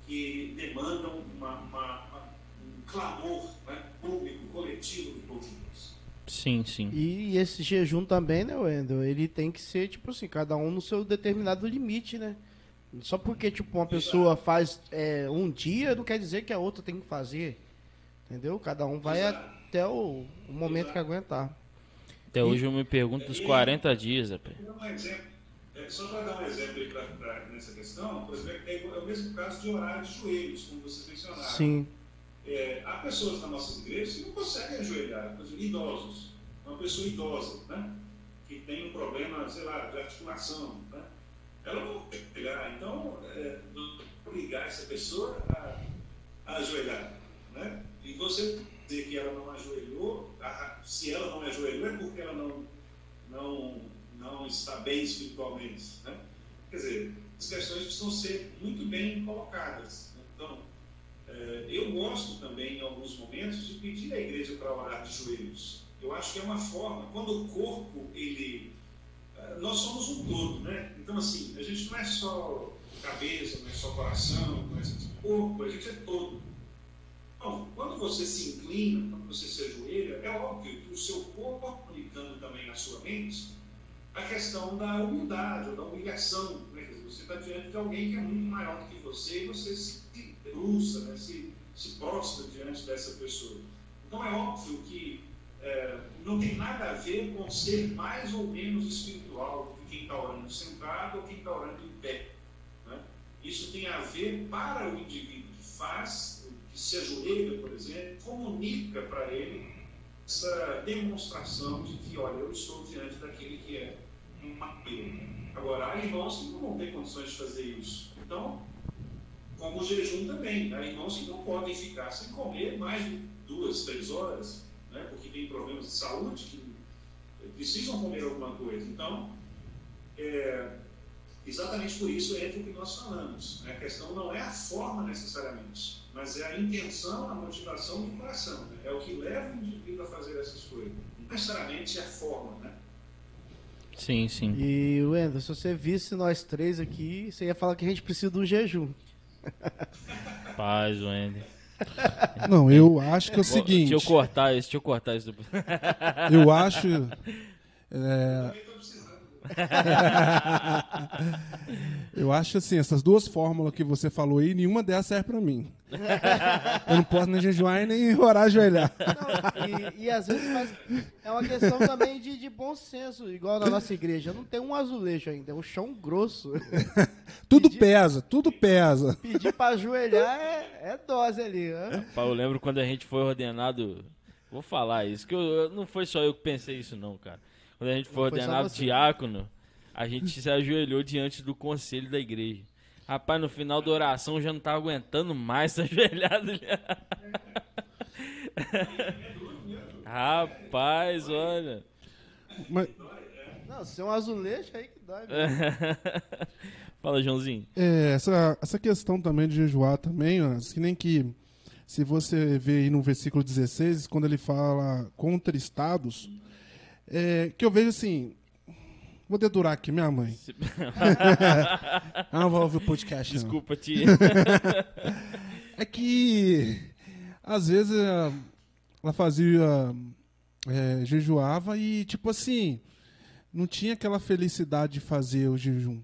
que demandam uma, uma, uma, um clamor né, público, coletivo de Deus. Sim, sim. E esse jejum também, né, Wendel? Ele tem que ser, tipo assim, cada um no seu determinado limite, né? Só porque, tipo, uma pessoa faz é, um dia, não quer dizer que a outra tem que fazer. Entendeu? Cada um vai Exato até o, o momento Exato. que aguentar. Até e, hoje eu me pergunto dos 40 dias, Zé. Um exemplo, é, só para dar um exemplo pra, pra, nessa questão, por exemplo, é, é, o mesmo caso de orar de joelhos, como vocês mencionaram. Sim. É, há pessoas nas nossas igrejas que não conseguem ajoelhar, por exemplo, idosos. Uma pessoa idosa, né? Que tem um problema, sei lá, de articulação, né? Ela não que pegar, então, é, obrigar essa pessoa a, a ajoelhar, né? E você dizer que ela não ajoelhou, se ela não ajoelhou é porque ela não, não, não está bem espiritualmente. Né? Quer dizer, as questões precisam ser muito bem colocadas. Então, é, eu gosto também, em alguns momentos, de pedir à igreja para orar de joelhos. Eu acho que é uma forma, quando o corpo, ele. É, nós somos um todo, né? Então, assim, a gente não é só cabeça, não é só coração, não é só corpo, a gente é todo. Bom, quando você se inclina, quando você se ajoelha, é óbvio que o seu corpo comunicando também na sua mente a questão da humildade ou da humilhação. Né? Você está diante de alguém que é muito maior do que você e você se bruça, né? se, se prostra diante dessa pessoa. Então é óbvio que é, não tem nada a ver com ser mais ou menos espiritual que quem está orando sentado ou quem está orando em pé. Né? Isso tem a ver para o indivíduo que faz que se ajoelha, por exemplo, comunica para ele essa demonstração de que, olha, eu estou diante daquele que é um mateiro. Agora, há irmãos que não vão ter condições de fazer isso. Então, como o jejum também, há irmãos que não podem ficar sem comer mais de duas, três horas, né, porque tem problemas de saúde que precisam comer alguma coisa. Então, é, exatamente por isso entra o que nós falamos. Né? A questão não é a forma necessariamente mas é a intenção, a motivação do coração. Né? É o que leva o indivíduo a fazer essas coisas. necessariamente a forma, né? Sim, sim. E, Wendel, se você visse nós três aqui, você ia falar que a gente precisa de um jejum. Paz, Wendy. Não, eu acho que é o Deixa seguinte. eu cortar isso, deixa eu cortar isso. Eu acho. é. eu acho assim, essas duas fórmulas que você falou aí, nenhuma delas serve pra mim. Eu não posso nem jejuar e nem orar ajoelhar. Não, e, e às vezes faz- é uma questão também de, de bom senso, igual na nossa igreja. Não tem um azulejo ainda, é um chão grosso. Tudo pesa, tudo pesa. Pedir pra ajoelhar é, é dose ali. Né? Eu lembro quando a gente foi ordenado. Vou falar isso, que eu- não foi só eu que pensei isso, não, cara. Quando a gente foi ordenado você. diácono, a gente se ajoelhou diante do conselho da igreja. Rapaz, no final da oração eu já não tava aguentando mais essa ajoelhado. Rapaz, olha. Mas, Não, se é um azulejo aí que dói. mesmo. Fala, Joãozinho. é, essa, essa questão também de jejuar também, ó, que nem que se você vê aí no versículo 16, quando ele fala contra estados, é, que eu vejo assim. Vou dedurar aqui, minha mãe. Ah, não vou ouvir o podcast. não. Desculpa, tia. É que às vezes ela fazia. eh, jejuava e, tipo assim, não tinha aquela felicidade de fazer o jejum.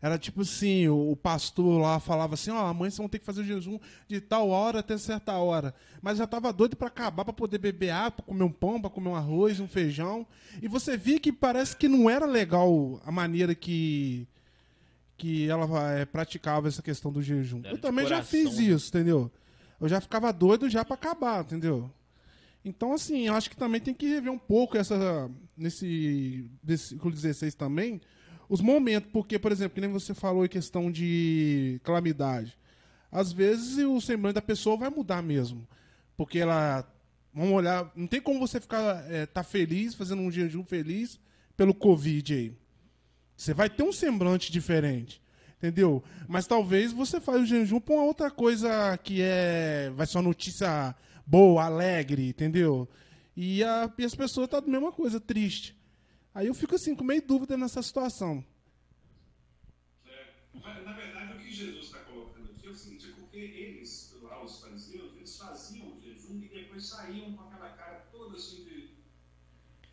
Era tipo assim, o, o pastor lá falava assim, ó, amanhã vocês vão ter que fazer o jejum de tal hora até certa hora. Mas já tava doido pra acabar, pra poder beber água, pra comer um pão, pra comer um arroz, um feijão. E você via que parece que não era legal a maneira que que ela eh, praticava essa questão do jejum. Era Eu também já coração, fiz né? isso, entendeu? Eu já ficava doido já pra acabar, entendeu? Então, assim, acho que também tem que rever um pouco essa nesse versículo 16 também, os momentos, porque, por exemplo, que nem você falou em questão de calamidade. Às vezes o semblante da pessoa vai mudar mesmo. Porque ela. Vamos olhar. Não tem como você ficar. É, tá feliz, fazendo um jejum feliz pelo Covid aí. Você vai ter um semblante diferente. Entendeu? Mas talvez você faça o jejum pra uma outra coisa que é. Vai ser uma notícia boa, alegre, entendeu? E, a, e as pessoas estão tá da mesma coisa, triste. Aí eu fico assim, com meio dúvida nessa situação. É, na verdade, o que Jesus está colocando aqui é o seguinte: é porque eles, lá os fariseus, eles faziam o jejum e depois saíam com aquela cara toda assim de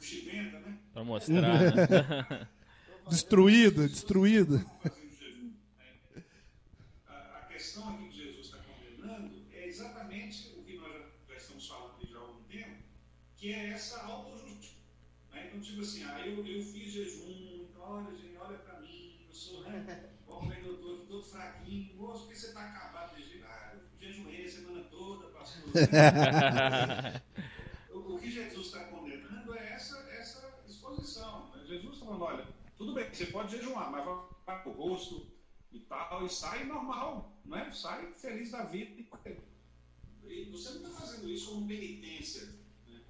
chibenta, né? Pra mostrar, né? Destruída, destruída. fazendo jejum. né? A, questão aqui que Jesus está condenando é exatamente o que nós já, estamos falando aqui já há algum tempo, que é essa tipo assim, ah, eu, eu fiz jejum, então, olha, gente, olha para mim, eu sou, né? Meu doutor, tô todo fraquinho, moço, por que você está acabado de jejum? Ah, eu jejuei a semana toda, pastor. o, o que Jesus está condenando é essa, essa exposição. né? Jesus está falando, olha, tudo bem, você pode jejuar, mas vai, o rosto e tal, e sai normal, não é? Sai feliz da vida. E você não está fazendo isso como penitência. né?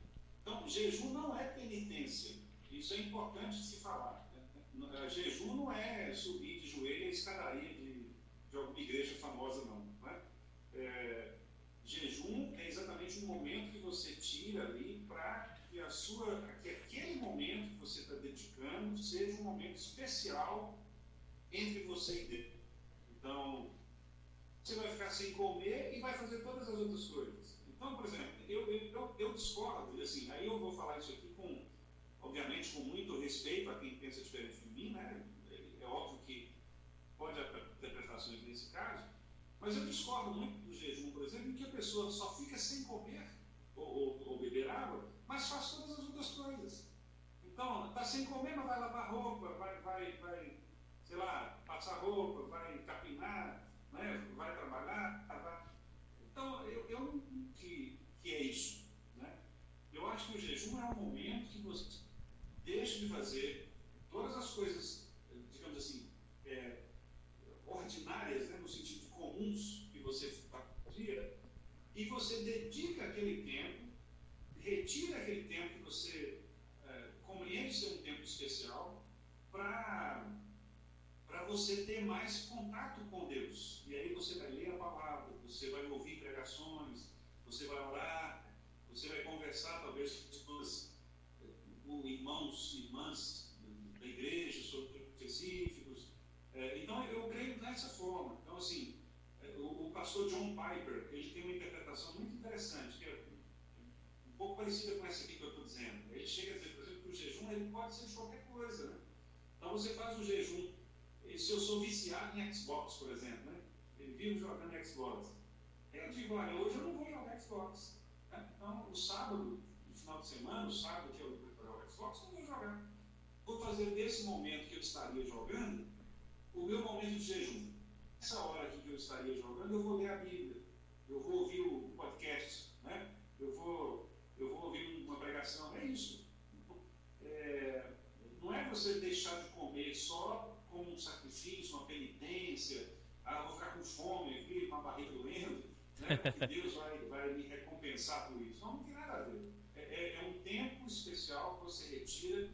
Então, jejum não é penitência. Isso é importante se falar. né? Eh, Jejum não é subir de joelho a escadaria de, de alguma igreja famosa, não. não é? Jejum é exatamente um momento que você tira ali para que a sua, que aquele momento que você está dedicando seja um momento especial entre você e Deus. Então, você vai ficar sem comer e vai fazer todas as outras coisas. Então, por exemplo, eu, eu, eu, discordo, assim, aí eu vou falar isso aqui com, obviamente, com muito respeito a quem pensa diferente de mim, né? É, óbvio que pode haver interpretações nesse caso, mas eu discordo muito do jejum, por exemplo, em que a pessoa só fica sem comer ou, ou, ou beber água, mas faz todas as outras coisas. Então, está sem comer, mas vai lavar roupa, vai, vai, vai sei lá, passar roupa, vai capinar, né? vai trabalhar. Vai... Então, eu, eu que, que é isso. Né? Eu acho que o jejum é um momento que você deixa de fazer todas as coisas, digamos assim, é, ordinárias, né? no sentido comuns que você fazia, e você dedica aquele tempo, retira aquele tempo que você é, compreende ser um tempo especial, para você ter mais contato com Deus. E aí você vai ler a palavra, você vai ouvir pregações, você vai orar, você vai conversar talvez irmãos e irmãs da igreja sobre específicos. É, então, eu creio dessa forma. Então, assim, é, o, o, pastor John Piper, ele tem uma interpretação muito interessante, que é um pouco parecida com essa aqui que eu estou dizendo. Ele chega a dizer, por exemplo, que o jejum ele pode ser de qualquer coisa. Né? Então, você faz o jejum. Se eu sou viciado em Xbox, por exemplo, né? ele vive jogando Xbox. Eu digo, olha, hoje eu não vou jogar Xbox. Né? Então, o sábado, no final de semana, o sábado que vou jogar Xbox, eu vou jogar. Vou fazer desse momento que eu estaria jogando o meu momento de jejum. Nessa hora que eu estaria jogando, eu vou ler a Bíblia, eu vou ouvir o podcast, né? eu, vou, eu vou ouvir uma pregação. É isso. É, não é você deixar de comer só como um sacrifício, uma penitência, ah, vou ficar com fome aqui, com a barriga doendo, né? Deus vai, vai me recompensar por isso. Não, não tem nada a ver. É, é, um tempo especial que você retira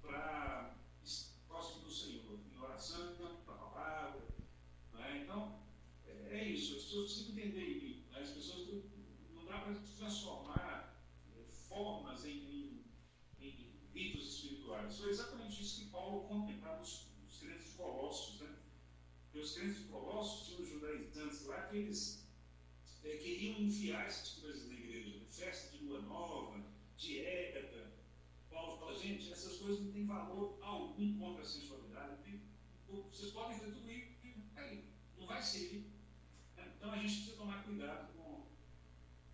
para próximo do Senhor, em oração, para a palavra. Né? Então, é, é, isso. As pessoas precisam entender né? As pessoas não, dá para transformar é, formas em, em, em ritos espirituais. Foi exatamente isso que Paulo contemplava nos, nos crentes de Colossos. Né? E os crentes de Colossos tinham os judaizantes lá que eles é, queriam enfiar essas coisas na igreja. Né? Festa de lua nova, dieta. Paulo fala, gente, essas coisas não têm valor algum contra a sensualidade. Vocês podem fazer tudo isso, não vai servir. Então a gente precisa tomar cuidado com,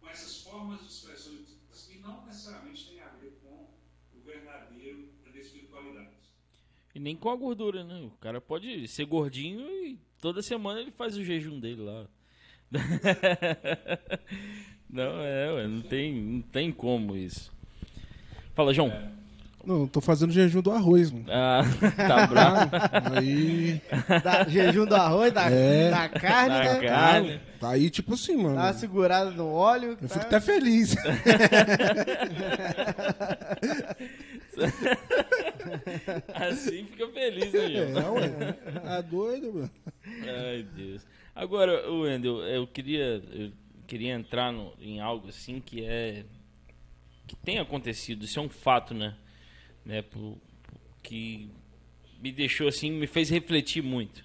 com essas formas de expressão que não necessariamente têm a ver com o verdadeiro da espiritualidade. E nem com a gordura, né? O cara pode ser gordinho e toda semana ele faz o jejum dele lá. não, é, não tem, não tem como isso. Fala, João. Não, tô fazendo jejum do arroz, mano. Ah, tá bravo. Aí. Da, jejum do arroz, da, é, da carne, da né? carne. Tá aí, tipo assim, mano. Dá uma segurada no óleo. Eu tá... fico até feliz. assim fica feliz, né, João? É, ué. Tá doido, mano. Ai, Deus. Agora, Wendel, eu queria, eu queria entrar no, em algo assim que é. Que tem acontecido, isso é um fato, né? né por, que me deixou assim, me fez refletir muito.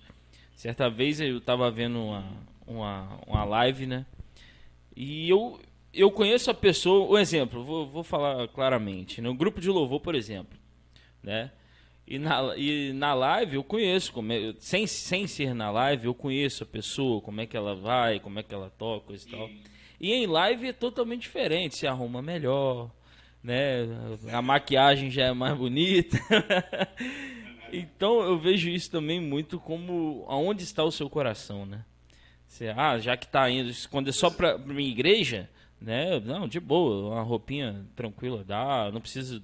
Certa vez eu estava vendo uma, uma, uma live, né? E eu, eu conheço a pessoa, um exemplo, vou, vou falar claramente. No grupo de louvor, por exemplo, né? E na, e na live eu conheço, como é, sem, sem ser na live, eu conheço a pessoa, como é que ela vai, como é que ela toca e tal. E em live é totalmente diferente, se arruma melhor, né? A maquiagem já é mais bonita. então eu vejo isso também muito como aonde está o seu coração, né? Você, ah, já que está indo, quando é só para minha igreja, né? Não, de boa, uma roupinha tranquila dá, não preciso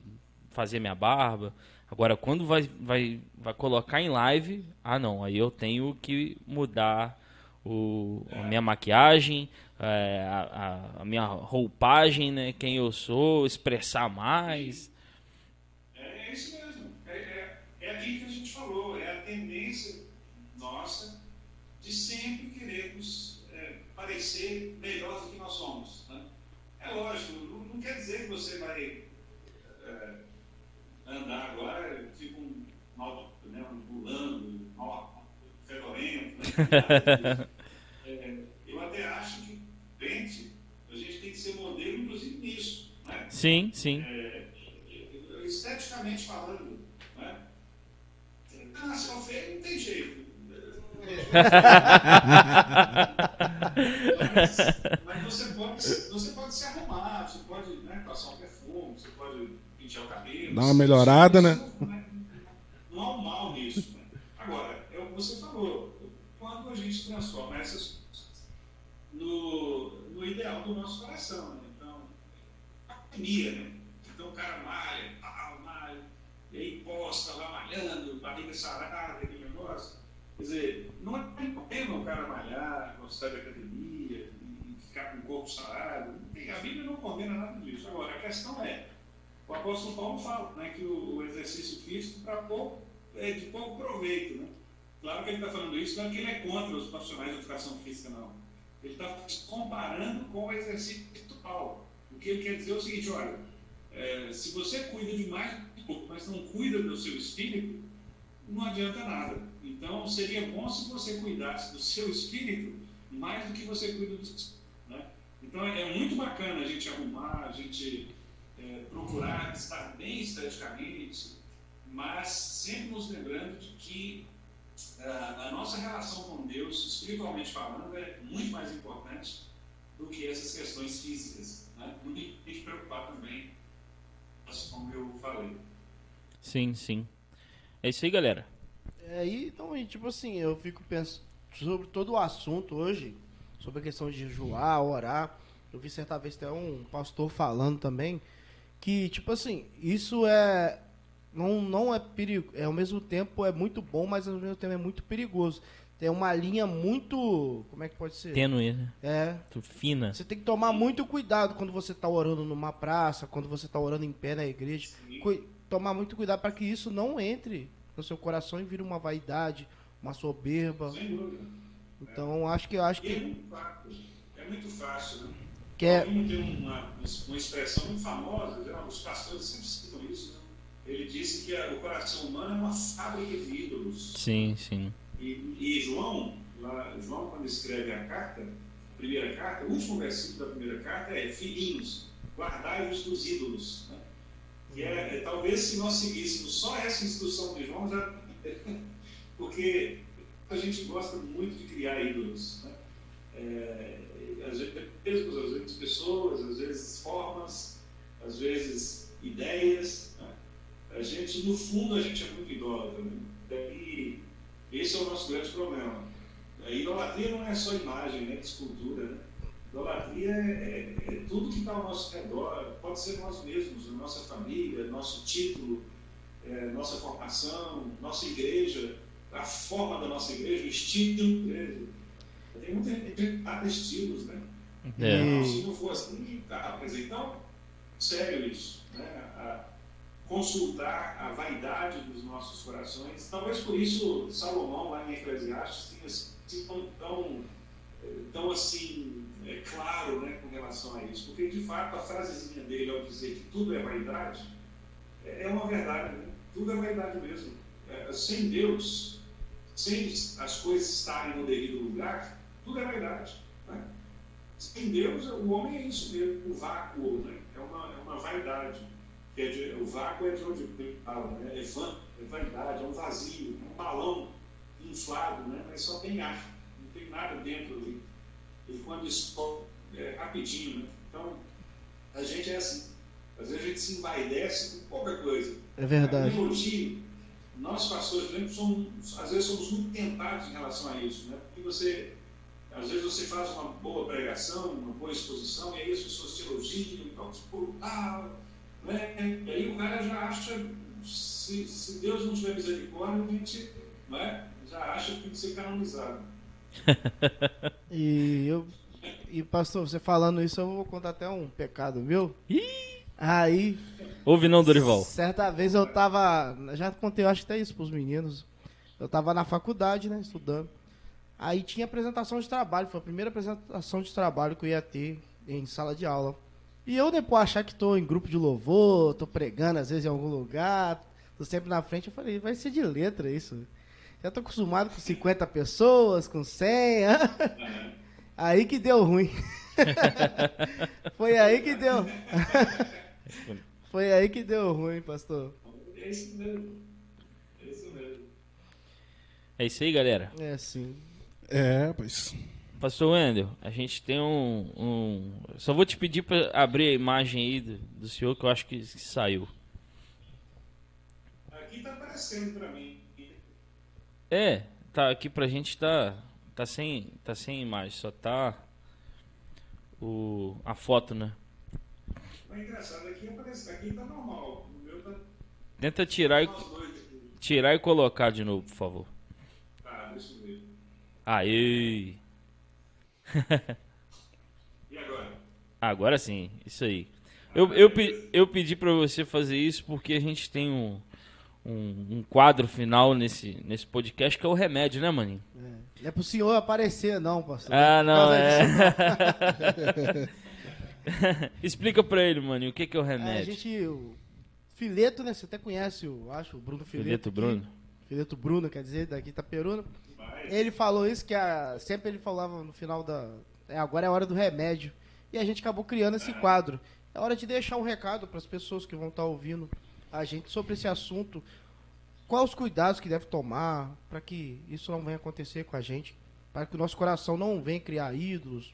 fazer minha barba. Agora, quando vai, vai, vai colocar em live, ah não, aí eu tenho que mudar o, a minha maquiagem, é, a, a, minha roupagem, né? Quem eu sou, expressar mais. É, é isso mesmo. É, é, é aquilo que a gente falou, é a tendência nossa de sempre querermos é, parecer melhor do que nós somos. Né? É lógico, não, não, quer dizer que você vai é, andar agora tipo um mal, né, um pulando, mal, fedorento. Né? é, eu até acho que crente, a gente tem que ser modelo, inclusive, nisso. Né? Sim, sim. É, esteticamente falando, né? Ah, for feio, não tem jeito. mas, mas você, pode, você pode se arrumar, você pode né, passar um perfume, você pode pentear o cabelo. Dá uma melhorada, né? né? Não há um mal nisso. Né? Agora, é o que você falou. Quando a gente transforma essas no, no ideal do nosso coração. Né? Então, academia, né? Então o cara malha, pau, malha, e aí posta lá malhando, barriga sarada, aquele negócio. Quer dizer, não é problema o cara malhar, gostar de academia, ficar com o corpo sarado. A Bíblia não condena nada disso. Agora, a questão é, o apóstolo Paulo fala né, que o, o exercício físico para pouco, é de pouco proveito. Né? Claro que ele está falando isso, não é que ele é contra os profissionais de educação física, não. Ele está comparando com o exercício espiritual. O que ele quer dizer é o seguinte: olha, é, se você cuida demais do corpo, mas não cuida do seu espírito, não adianta nada. Então, seria bom se você cuidasse do seu espírito mais do que você cuida do seu né? Então, é muito bacana a gente arrumar, a gente é, procurar estar bem esteticamente, mas sempre nos lembrando de que a nossa relação com Deus, espiritualmente falando, é muito mais importante do que essas questões físicas. Né? Não tem que preocupar também, como eu falei. Sim, sim. É isso aí, galera. É, então, tipo assim, eu fico pensando sobre todo o assunto hoje, sobre a questão de jejuar, orar. Eu vi certa vez até um pastor falando também que, tipo assim, isso é não, não é perigo, é ao mesmo tempo é muito bom, mas ao mesmo tempo é muito perigoso. Tem uma linha muito, como é que pode ser? Tênue, né? É. Muito fina. Você tem que tomar muito cuidado quando você está orando numa praça, quando você está orando em pé na igreja. Cu tomar muito cuidado para que isso não entre no seu coração e vire uma vaidade, uma soberba. Sem dúvida. Então, acho que acho que é muito fácil, é muito fácil, né? que é tem uma, uma expressão muito famosa, né? os pastores sempre citam isso, né? Ele disse que o coração humano é uma fábrica de ídolos. Sim, sim. E, e João, lá, João, quando escreve a carta, a primeira carta, o último versículo da primeira carta é: Filhinhos, guardai-vos dos ídolos. Né? Que é, é, talvez se nós seguíssemos só essa instrução de João, já. porque a gente gosta muito de criar ídolos. Né? É, às vezes, às vezes pessoas, às vezes formas, às vezes ideias. A gente, no fundo, a gente é muito idólatra. Né? E esse é o nosso grande problema. A idolatria não é só imagem, né, escultura. Né? Idolatria é, é, é tudo que está ao nosso redor, pode ser nós mesmos, a nossa família, nosso título, é, nossa formação, nossa igreja, a forma da nossa igreja, o estilo da igreja. Tem muita gente que tem estilos, né? É. Então, se não for assim, tá, mas então, sério isso. Né? A, consultar a vaidade dos nossos corações. Talvez por isso Salomão, lá em Eclesiastes, tenha sido tão, tão assim, é, claro né, com relação a isso. Porque, de fato, a frasezinha dele, ao dizer que tudo é vaidade, é, é uma verdade. Né? Tudo é vaidade mesmo. É, sem Deus, sem as coisas estarem no devido lugar, tudo é vaidade. Né? Sem Deus, o homem é isso mesmo, o vácuo, né? é, uma, é uma vaidade o vácuo é de onde fala, né? é, van, é vaidade, é um vazio, é um balão inflado, né? mas só tem ar, não tem nada dentro ali. E quando explode, é rapidinho. Né? Então, a gente é assim. Às vezes a gente se envaidece com pouca coisa. É verdade. Elogio, nós pastores, exemplo, somos, às vezes somos muito tentados em relação a isso, né? Porque você, às vezes você faz uma boa pregação, uma boa exposição, e aí as pessoas te elogiam, então, tipo, ah, né? E aí o cara já acha, se, se Deus não tiver misericórdia, a gente né? já acha que tem que ser canonizado. e eu. E pastor, você falando isso, eu vou contar até um pecado, viu? Aí. Ouve não, Dorival. Certa vez eu tava. Já contei, eu acho até isso pros meninos. Eu tava na faculdade, né, estudando. Aí tinha apresentação de trabalho, foi a primeira apresentação de trabalho que eu ia ter em sala de aula. E eu depois achar que tô em grupo de louvor, tô pregando às vezes em algum lugar, tô sempre na frente, eu falei, vai ser de letra isso. Já tô acostumado com 50 pessoas, com 100. aí que deu ruim. Foi aí que deu. Foi aí que deu ruim, pastor. É isso mesmo. É isso mesmo. É isso aí, galera. É sim. É, pois. Pastor Wendel, a gente tem um, um, Só vou te pedir para abrir a imagem aí do, do senhor que eu acho que, que saiu. Aqui tá aparecendo para mim. É, tá aqui pra gente tá tá sem tá sem imagem, só tá o a foto, né? Mas é engraçado aqui aparece, aqui tá normal. O meu tá Tenta tirar e tirar e colocar de novo, por favor. Tá, deixa eu ver. Aí. e agora? Agora sim, isso aí. Eu, eu, eu pedi para você fazer isso porque a gente tem um, um, um, quadro final nesse, nesse podcast que é o remédio, né, maninho? É. Não é pro senhor aparecer, não, pastor. Ah, não, é. Explica pra ele, mano, o que, que é o É, a remédio. gente. O Fileto, né? Você até conhece, eu acho, o Bruno Fileto. Fileto aqui. Bruno. Fileto Bruno, quer dizer, daqui Itaperuna. Mas, Ele falou isso, que a- sempre ele falava no final da. é, agora é a hora do remédio. E a gente acabou criando esse quadro. É hora de deixar um recado para as pessoas que vão estar ouvindo a gente sobre esse assunto. Quais os cuidados que deve tomar para que isso não venha acontecer com a gente? Para que o nosso coração não venha criar ídolos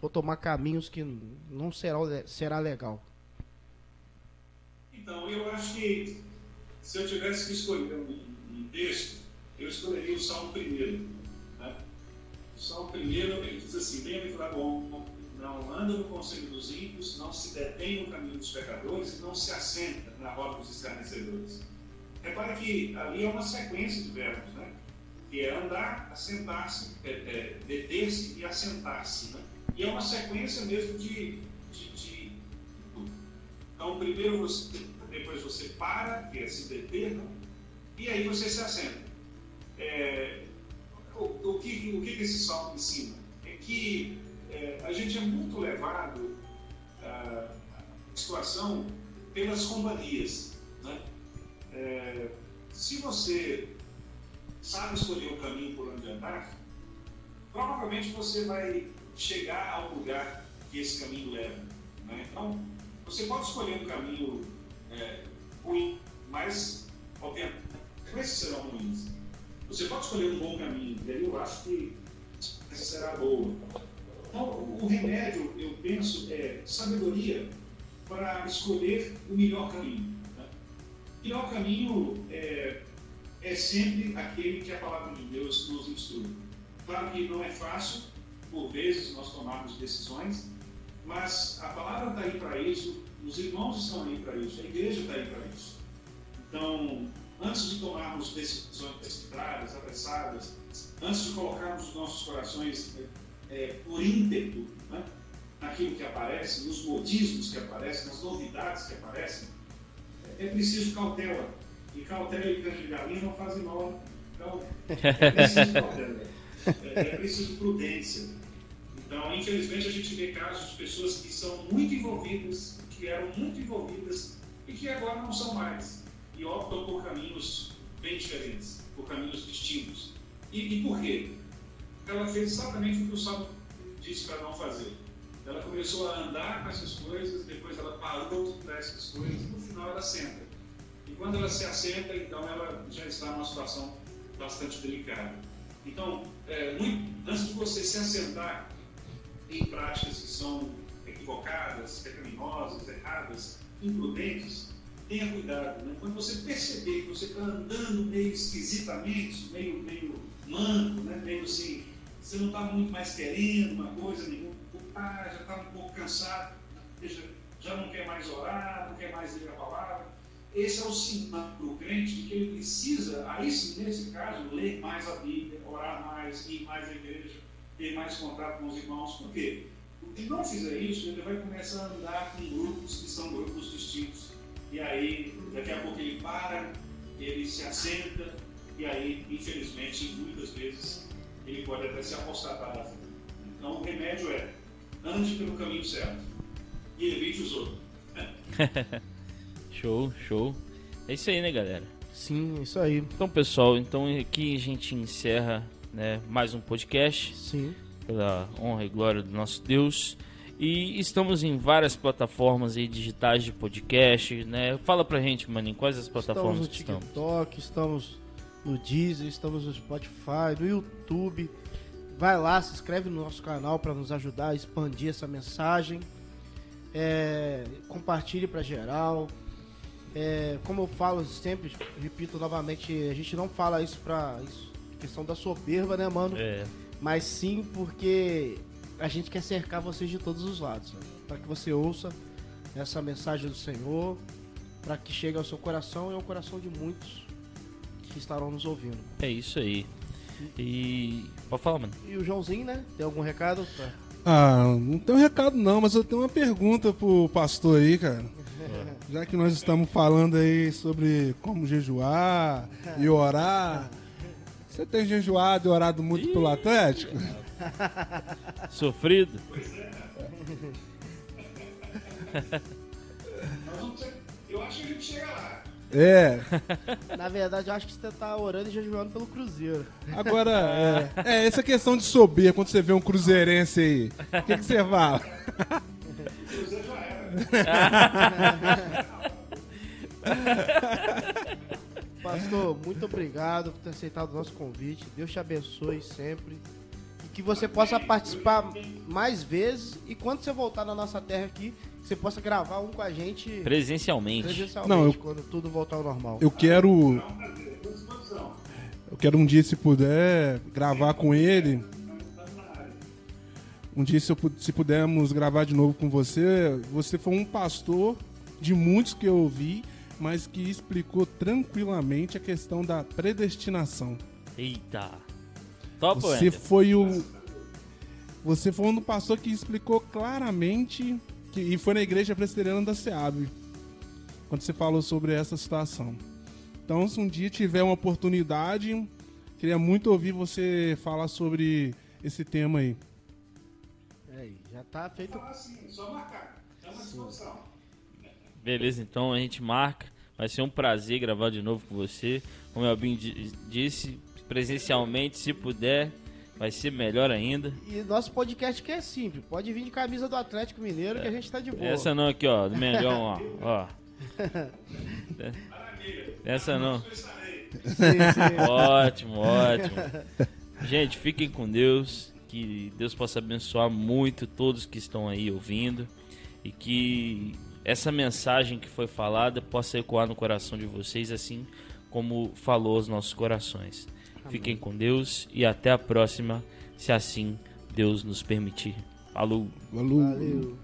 ou tomar caminhos que não será, será legal. Então, eu acho que se eu tivesse que escolher um texto, eu escolheria o Salmo primeiro. Né? O Salmo primeiro, ele diz assim, bem-aventurado bom, não anda no conselho dos ímpios, não se detém no caminho dos pecadores e não se assenta na roda dos escarnecedores. Repara que ali é uma sequência de verbos, né? Que é andar, assentar-se, é, é, deter-se e assentar-se. Né? E é uma sequência mesmo de, de, de então, primeiro você, depois você para, que é se deter, né? e aí você se assenta. É, o, o que, o que esse salmo ensina? É que é, a gente é muito levado à situação pelas companhias. Né? É, se você sabe escolher o caminho por onde andar, provavelmente você vai chegar ao lugar que esse caminho leva. Né? Então, você pode escolher um caminho é, ruim, mas obviamente serão ruins. Você pode escolher um bom caminho, e aí eu acho que essa será boa. Então, o remédio, eu penso, é sabedoria para escolher o melhor caminho. Né? O melhor caminho é, é sempre aquele que a palavra de Deus nos instrui. Claro que não é fácil, por vezes, nós tomarmos decisões, mas a palavra está aí para isso, os irmãos estão aí para isso, a igreja está aí para isso. Então, antes de tomarmos decisões precipitadas, apressadas, antes de colocarmos os nossos corações é, por ímpeto né, naquilo que aparece, nos modismos que aparecem, nas novidades que aparecem, é preciso cautela. E cautela e canja de galinha não fazem mal. Então, é preciso cautela. É, é preciso prudência. Então, infelizmente, a gente vê casos de pessoas que são muito envolvidas, que eram muito envolvidas e que agora não são mais. E optam por caminhos bem diferentes, por caminhos distintos. E, e por quê? Ela fez exatamente o que o Salmo disse para não fazer. Ela começou a andar com essas coisas, depois ela parou de essas coisas, e no final ela senta. E quando ela se assenta, então ela já está numa situação bastante delicada. Então, é, muito, antes de você se assentar em práticas que são equivocadas, pecaminosas, erradas, imprudentes, tenha cuidado. Né? Quando você perceber que você está andando meio esquisitamente, meio, meio manco, né? meio assim, você não está muito mais querendo uma coisa nenhuma, ah, já está um pouco cansado, já, não quer mais orar, não quer mais ler a palavra. Esse é o sinal para o crente de que ele precisa, aí sim, nesse caso, ler mais a Bíblia, orar mais, ir mais à igreja, ter mais contato com os irmãos. Por quê? Se não fizer isso, ele vai começar a andar com grupos que são grupos distintos. E aí, daqui a pouco ele para, ele se assenta, e aí, infelizmente, muitas vezes, ele pode até se apostatar da vida. Então, o remédio é ande pelo caminho certo e evite os outros. Show, show. É isso aí, né, galera? Sim, isso aí. Então, pessoal, então aqui a gente encerra né, mais um podcast Sim. pela honra e glória do nosso Deus. E estamos em várias plataformas aí digitais de podcast, né? Fala pra gente, mano, em quais as plataformas estamos no estamos? TikTok, estamos no Deezer, estamos no Spotify, no YouTube. Vai lá, se inscreve no nosso canal para nos ajudar a expandir essa mensagem. É, compartilhe para geral. É, como eu falo sempre, repito novamente, a gente não fala isso para isso, questão da soberba, né, mano? É, Mas sim porque a gente quer cercar vocês de todos os lados, para que você ouça essa mensagem do Senhor, para que chegue ao seu coração e ao coração de muitos que estarão nos ouvindo. é isso aí. E. Pode falar, mano. E o Joãozinho, né? Tem algum recado? Pra... Ah, não tenho recado não, mas eu tenho uma pergunta pro pastor aí, cara. Já que nós estamos falando aí sobre como jejuar e orar. Você tem jejuado e orado muito pelo Atlético? Sofrido? Eu acho que a gente chega lá. É, Na verdade, eu acho que você tá orando e jejuando pelo Cruzeiro. agora, é, é, essa questão de soberba, quando você vê um cruzeirense aí, o que, que você fala? O Cruzeiro já era. Pastor, muito obrigado por ter aceitado o nosso convite. Deus te abençoe sempre. Que você possa participar mais vezes. E quando você voltar na nossa terra aqui, você possa gravar um com a gente Presencialmente. presencialmente, Não, eu- quando tudo voltar ao normal. Eu quero, eu quero um dia, se puder, gravar com ele. Um dia, se, eu se pudermos gravar de novo com você, você foi um pastor de muitos que eu ouvi, mas que explicou tranquilamente a questão da predestinação. Eita. Top, Você Wender? foi o. Você foi um pastor que explicou claramente que, e foi na igreja presbiteriana da SEAB quando você falou sobre essa situação. Então, se um dia tiver uma oportunidade, queria muito ouvir você falar sobre esse tema aí. É, já tá feito. Assim, só marcar. Estamos à disposição. Beleza, então a gente marca. Vai ser um prazer gravar de novo com você. Como o Elbin di- disse, presencialmente, se puder, vai ser melhor ainda. E nosso podcast que é simples. Pode vir de camisa do Atlético Mineiro que a gente tá de boa. Essa não aqui, ó, do Mengão, ó. ó. Essa não. Sim, sim. Ótimo, ótimo. Gente, fiquem com Deus. Que Deus possa abençoar muito todos que estão aí ouvindo. E que essa mensagem que foi falada possa ecoar no coração de vocês, assim como falou aos nossos corações. Fiquem com Deus e até a próxima, se assim Deus nos permitir. Falou! Valeu. Valeu.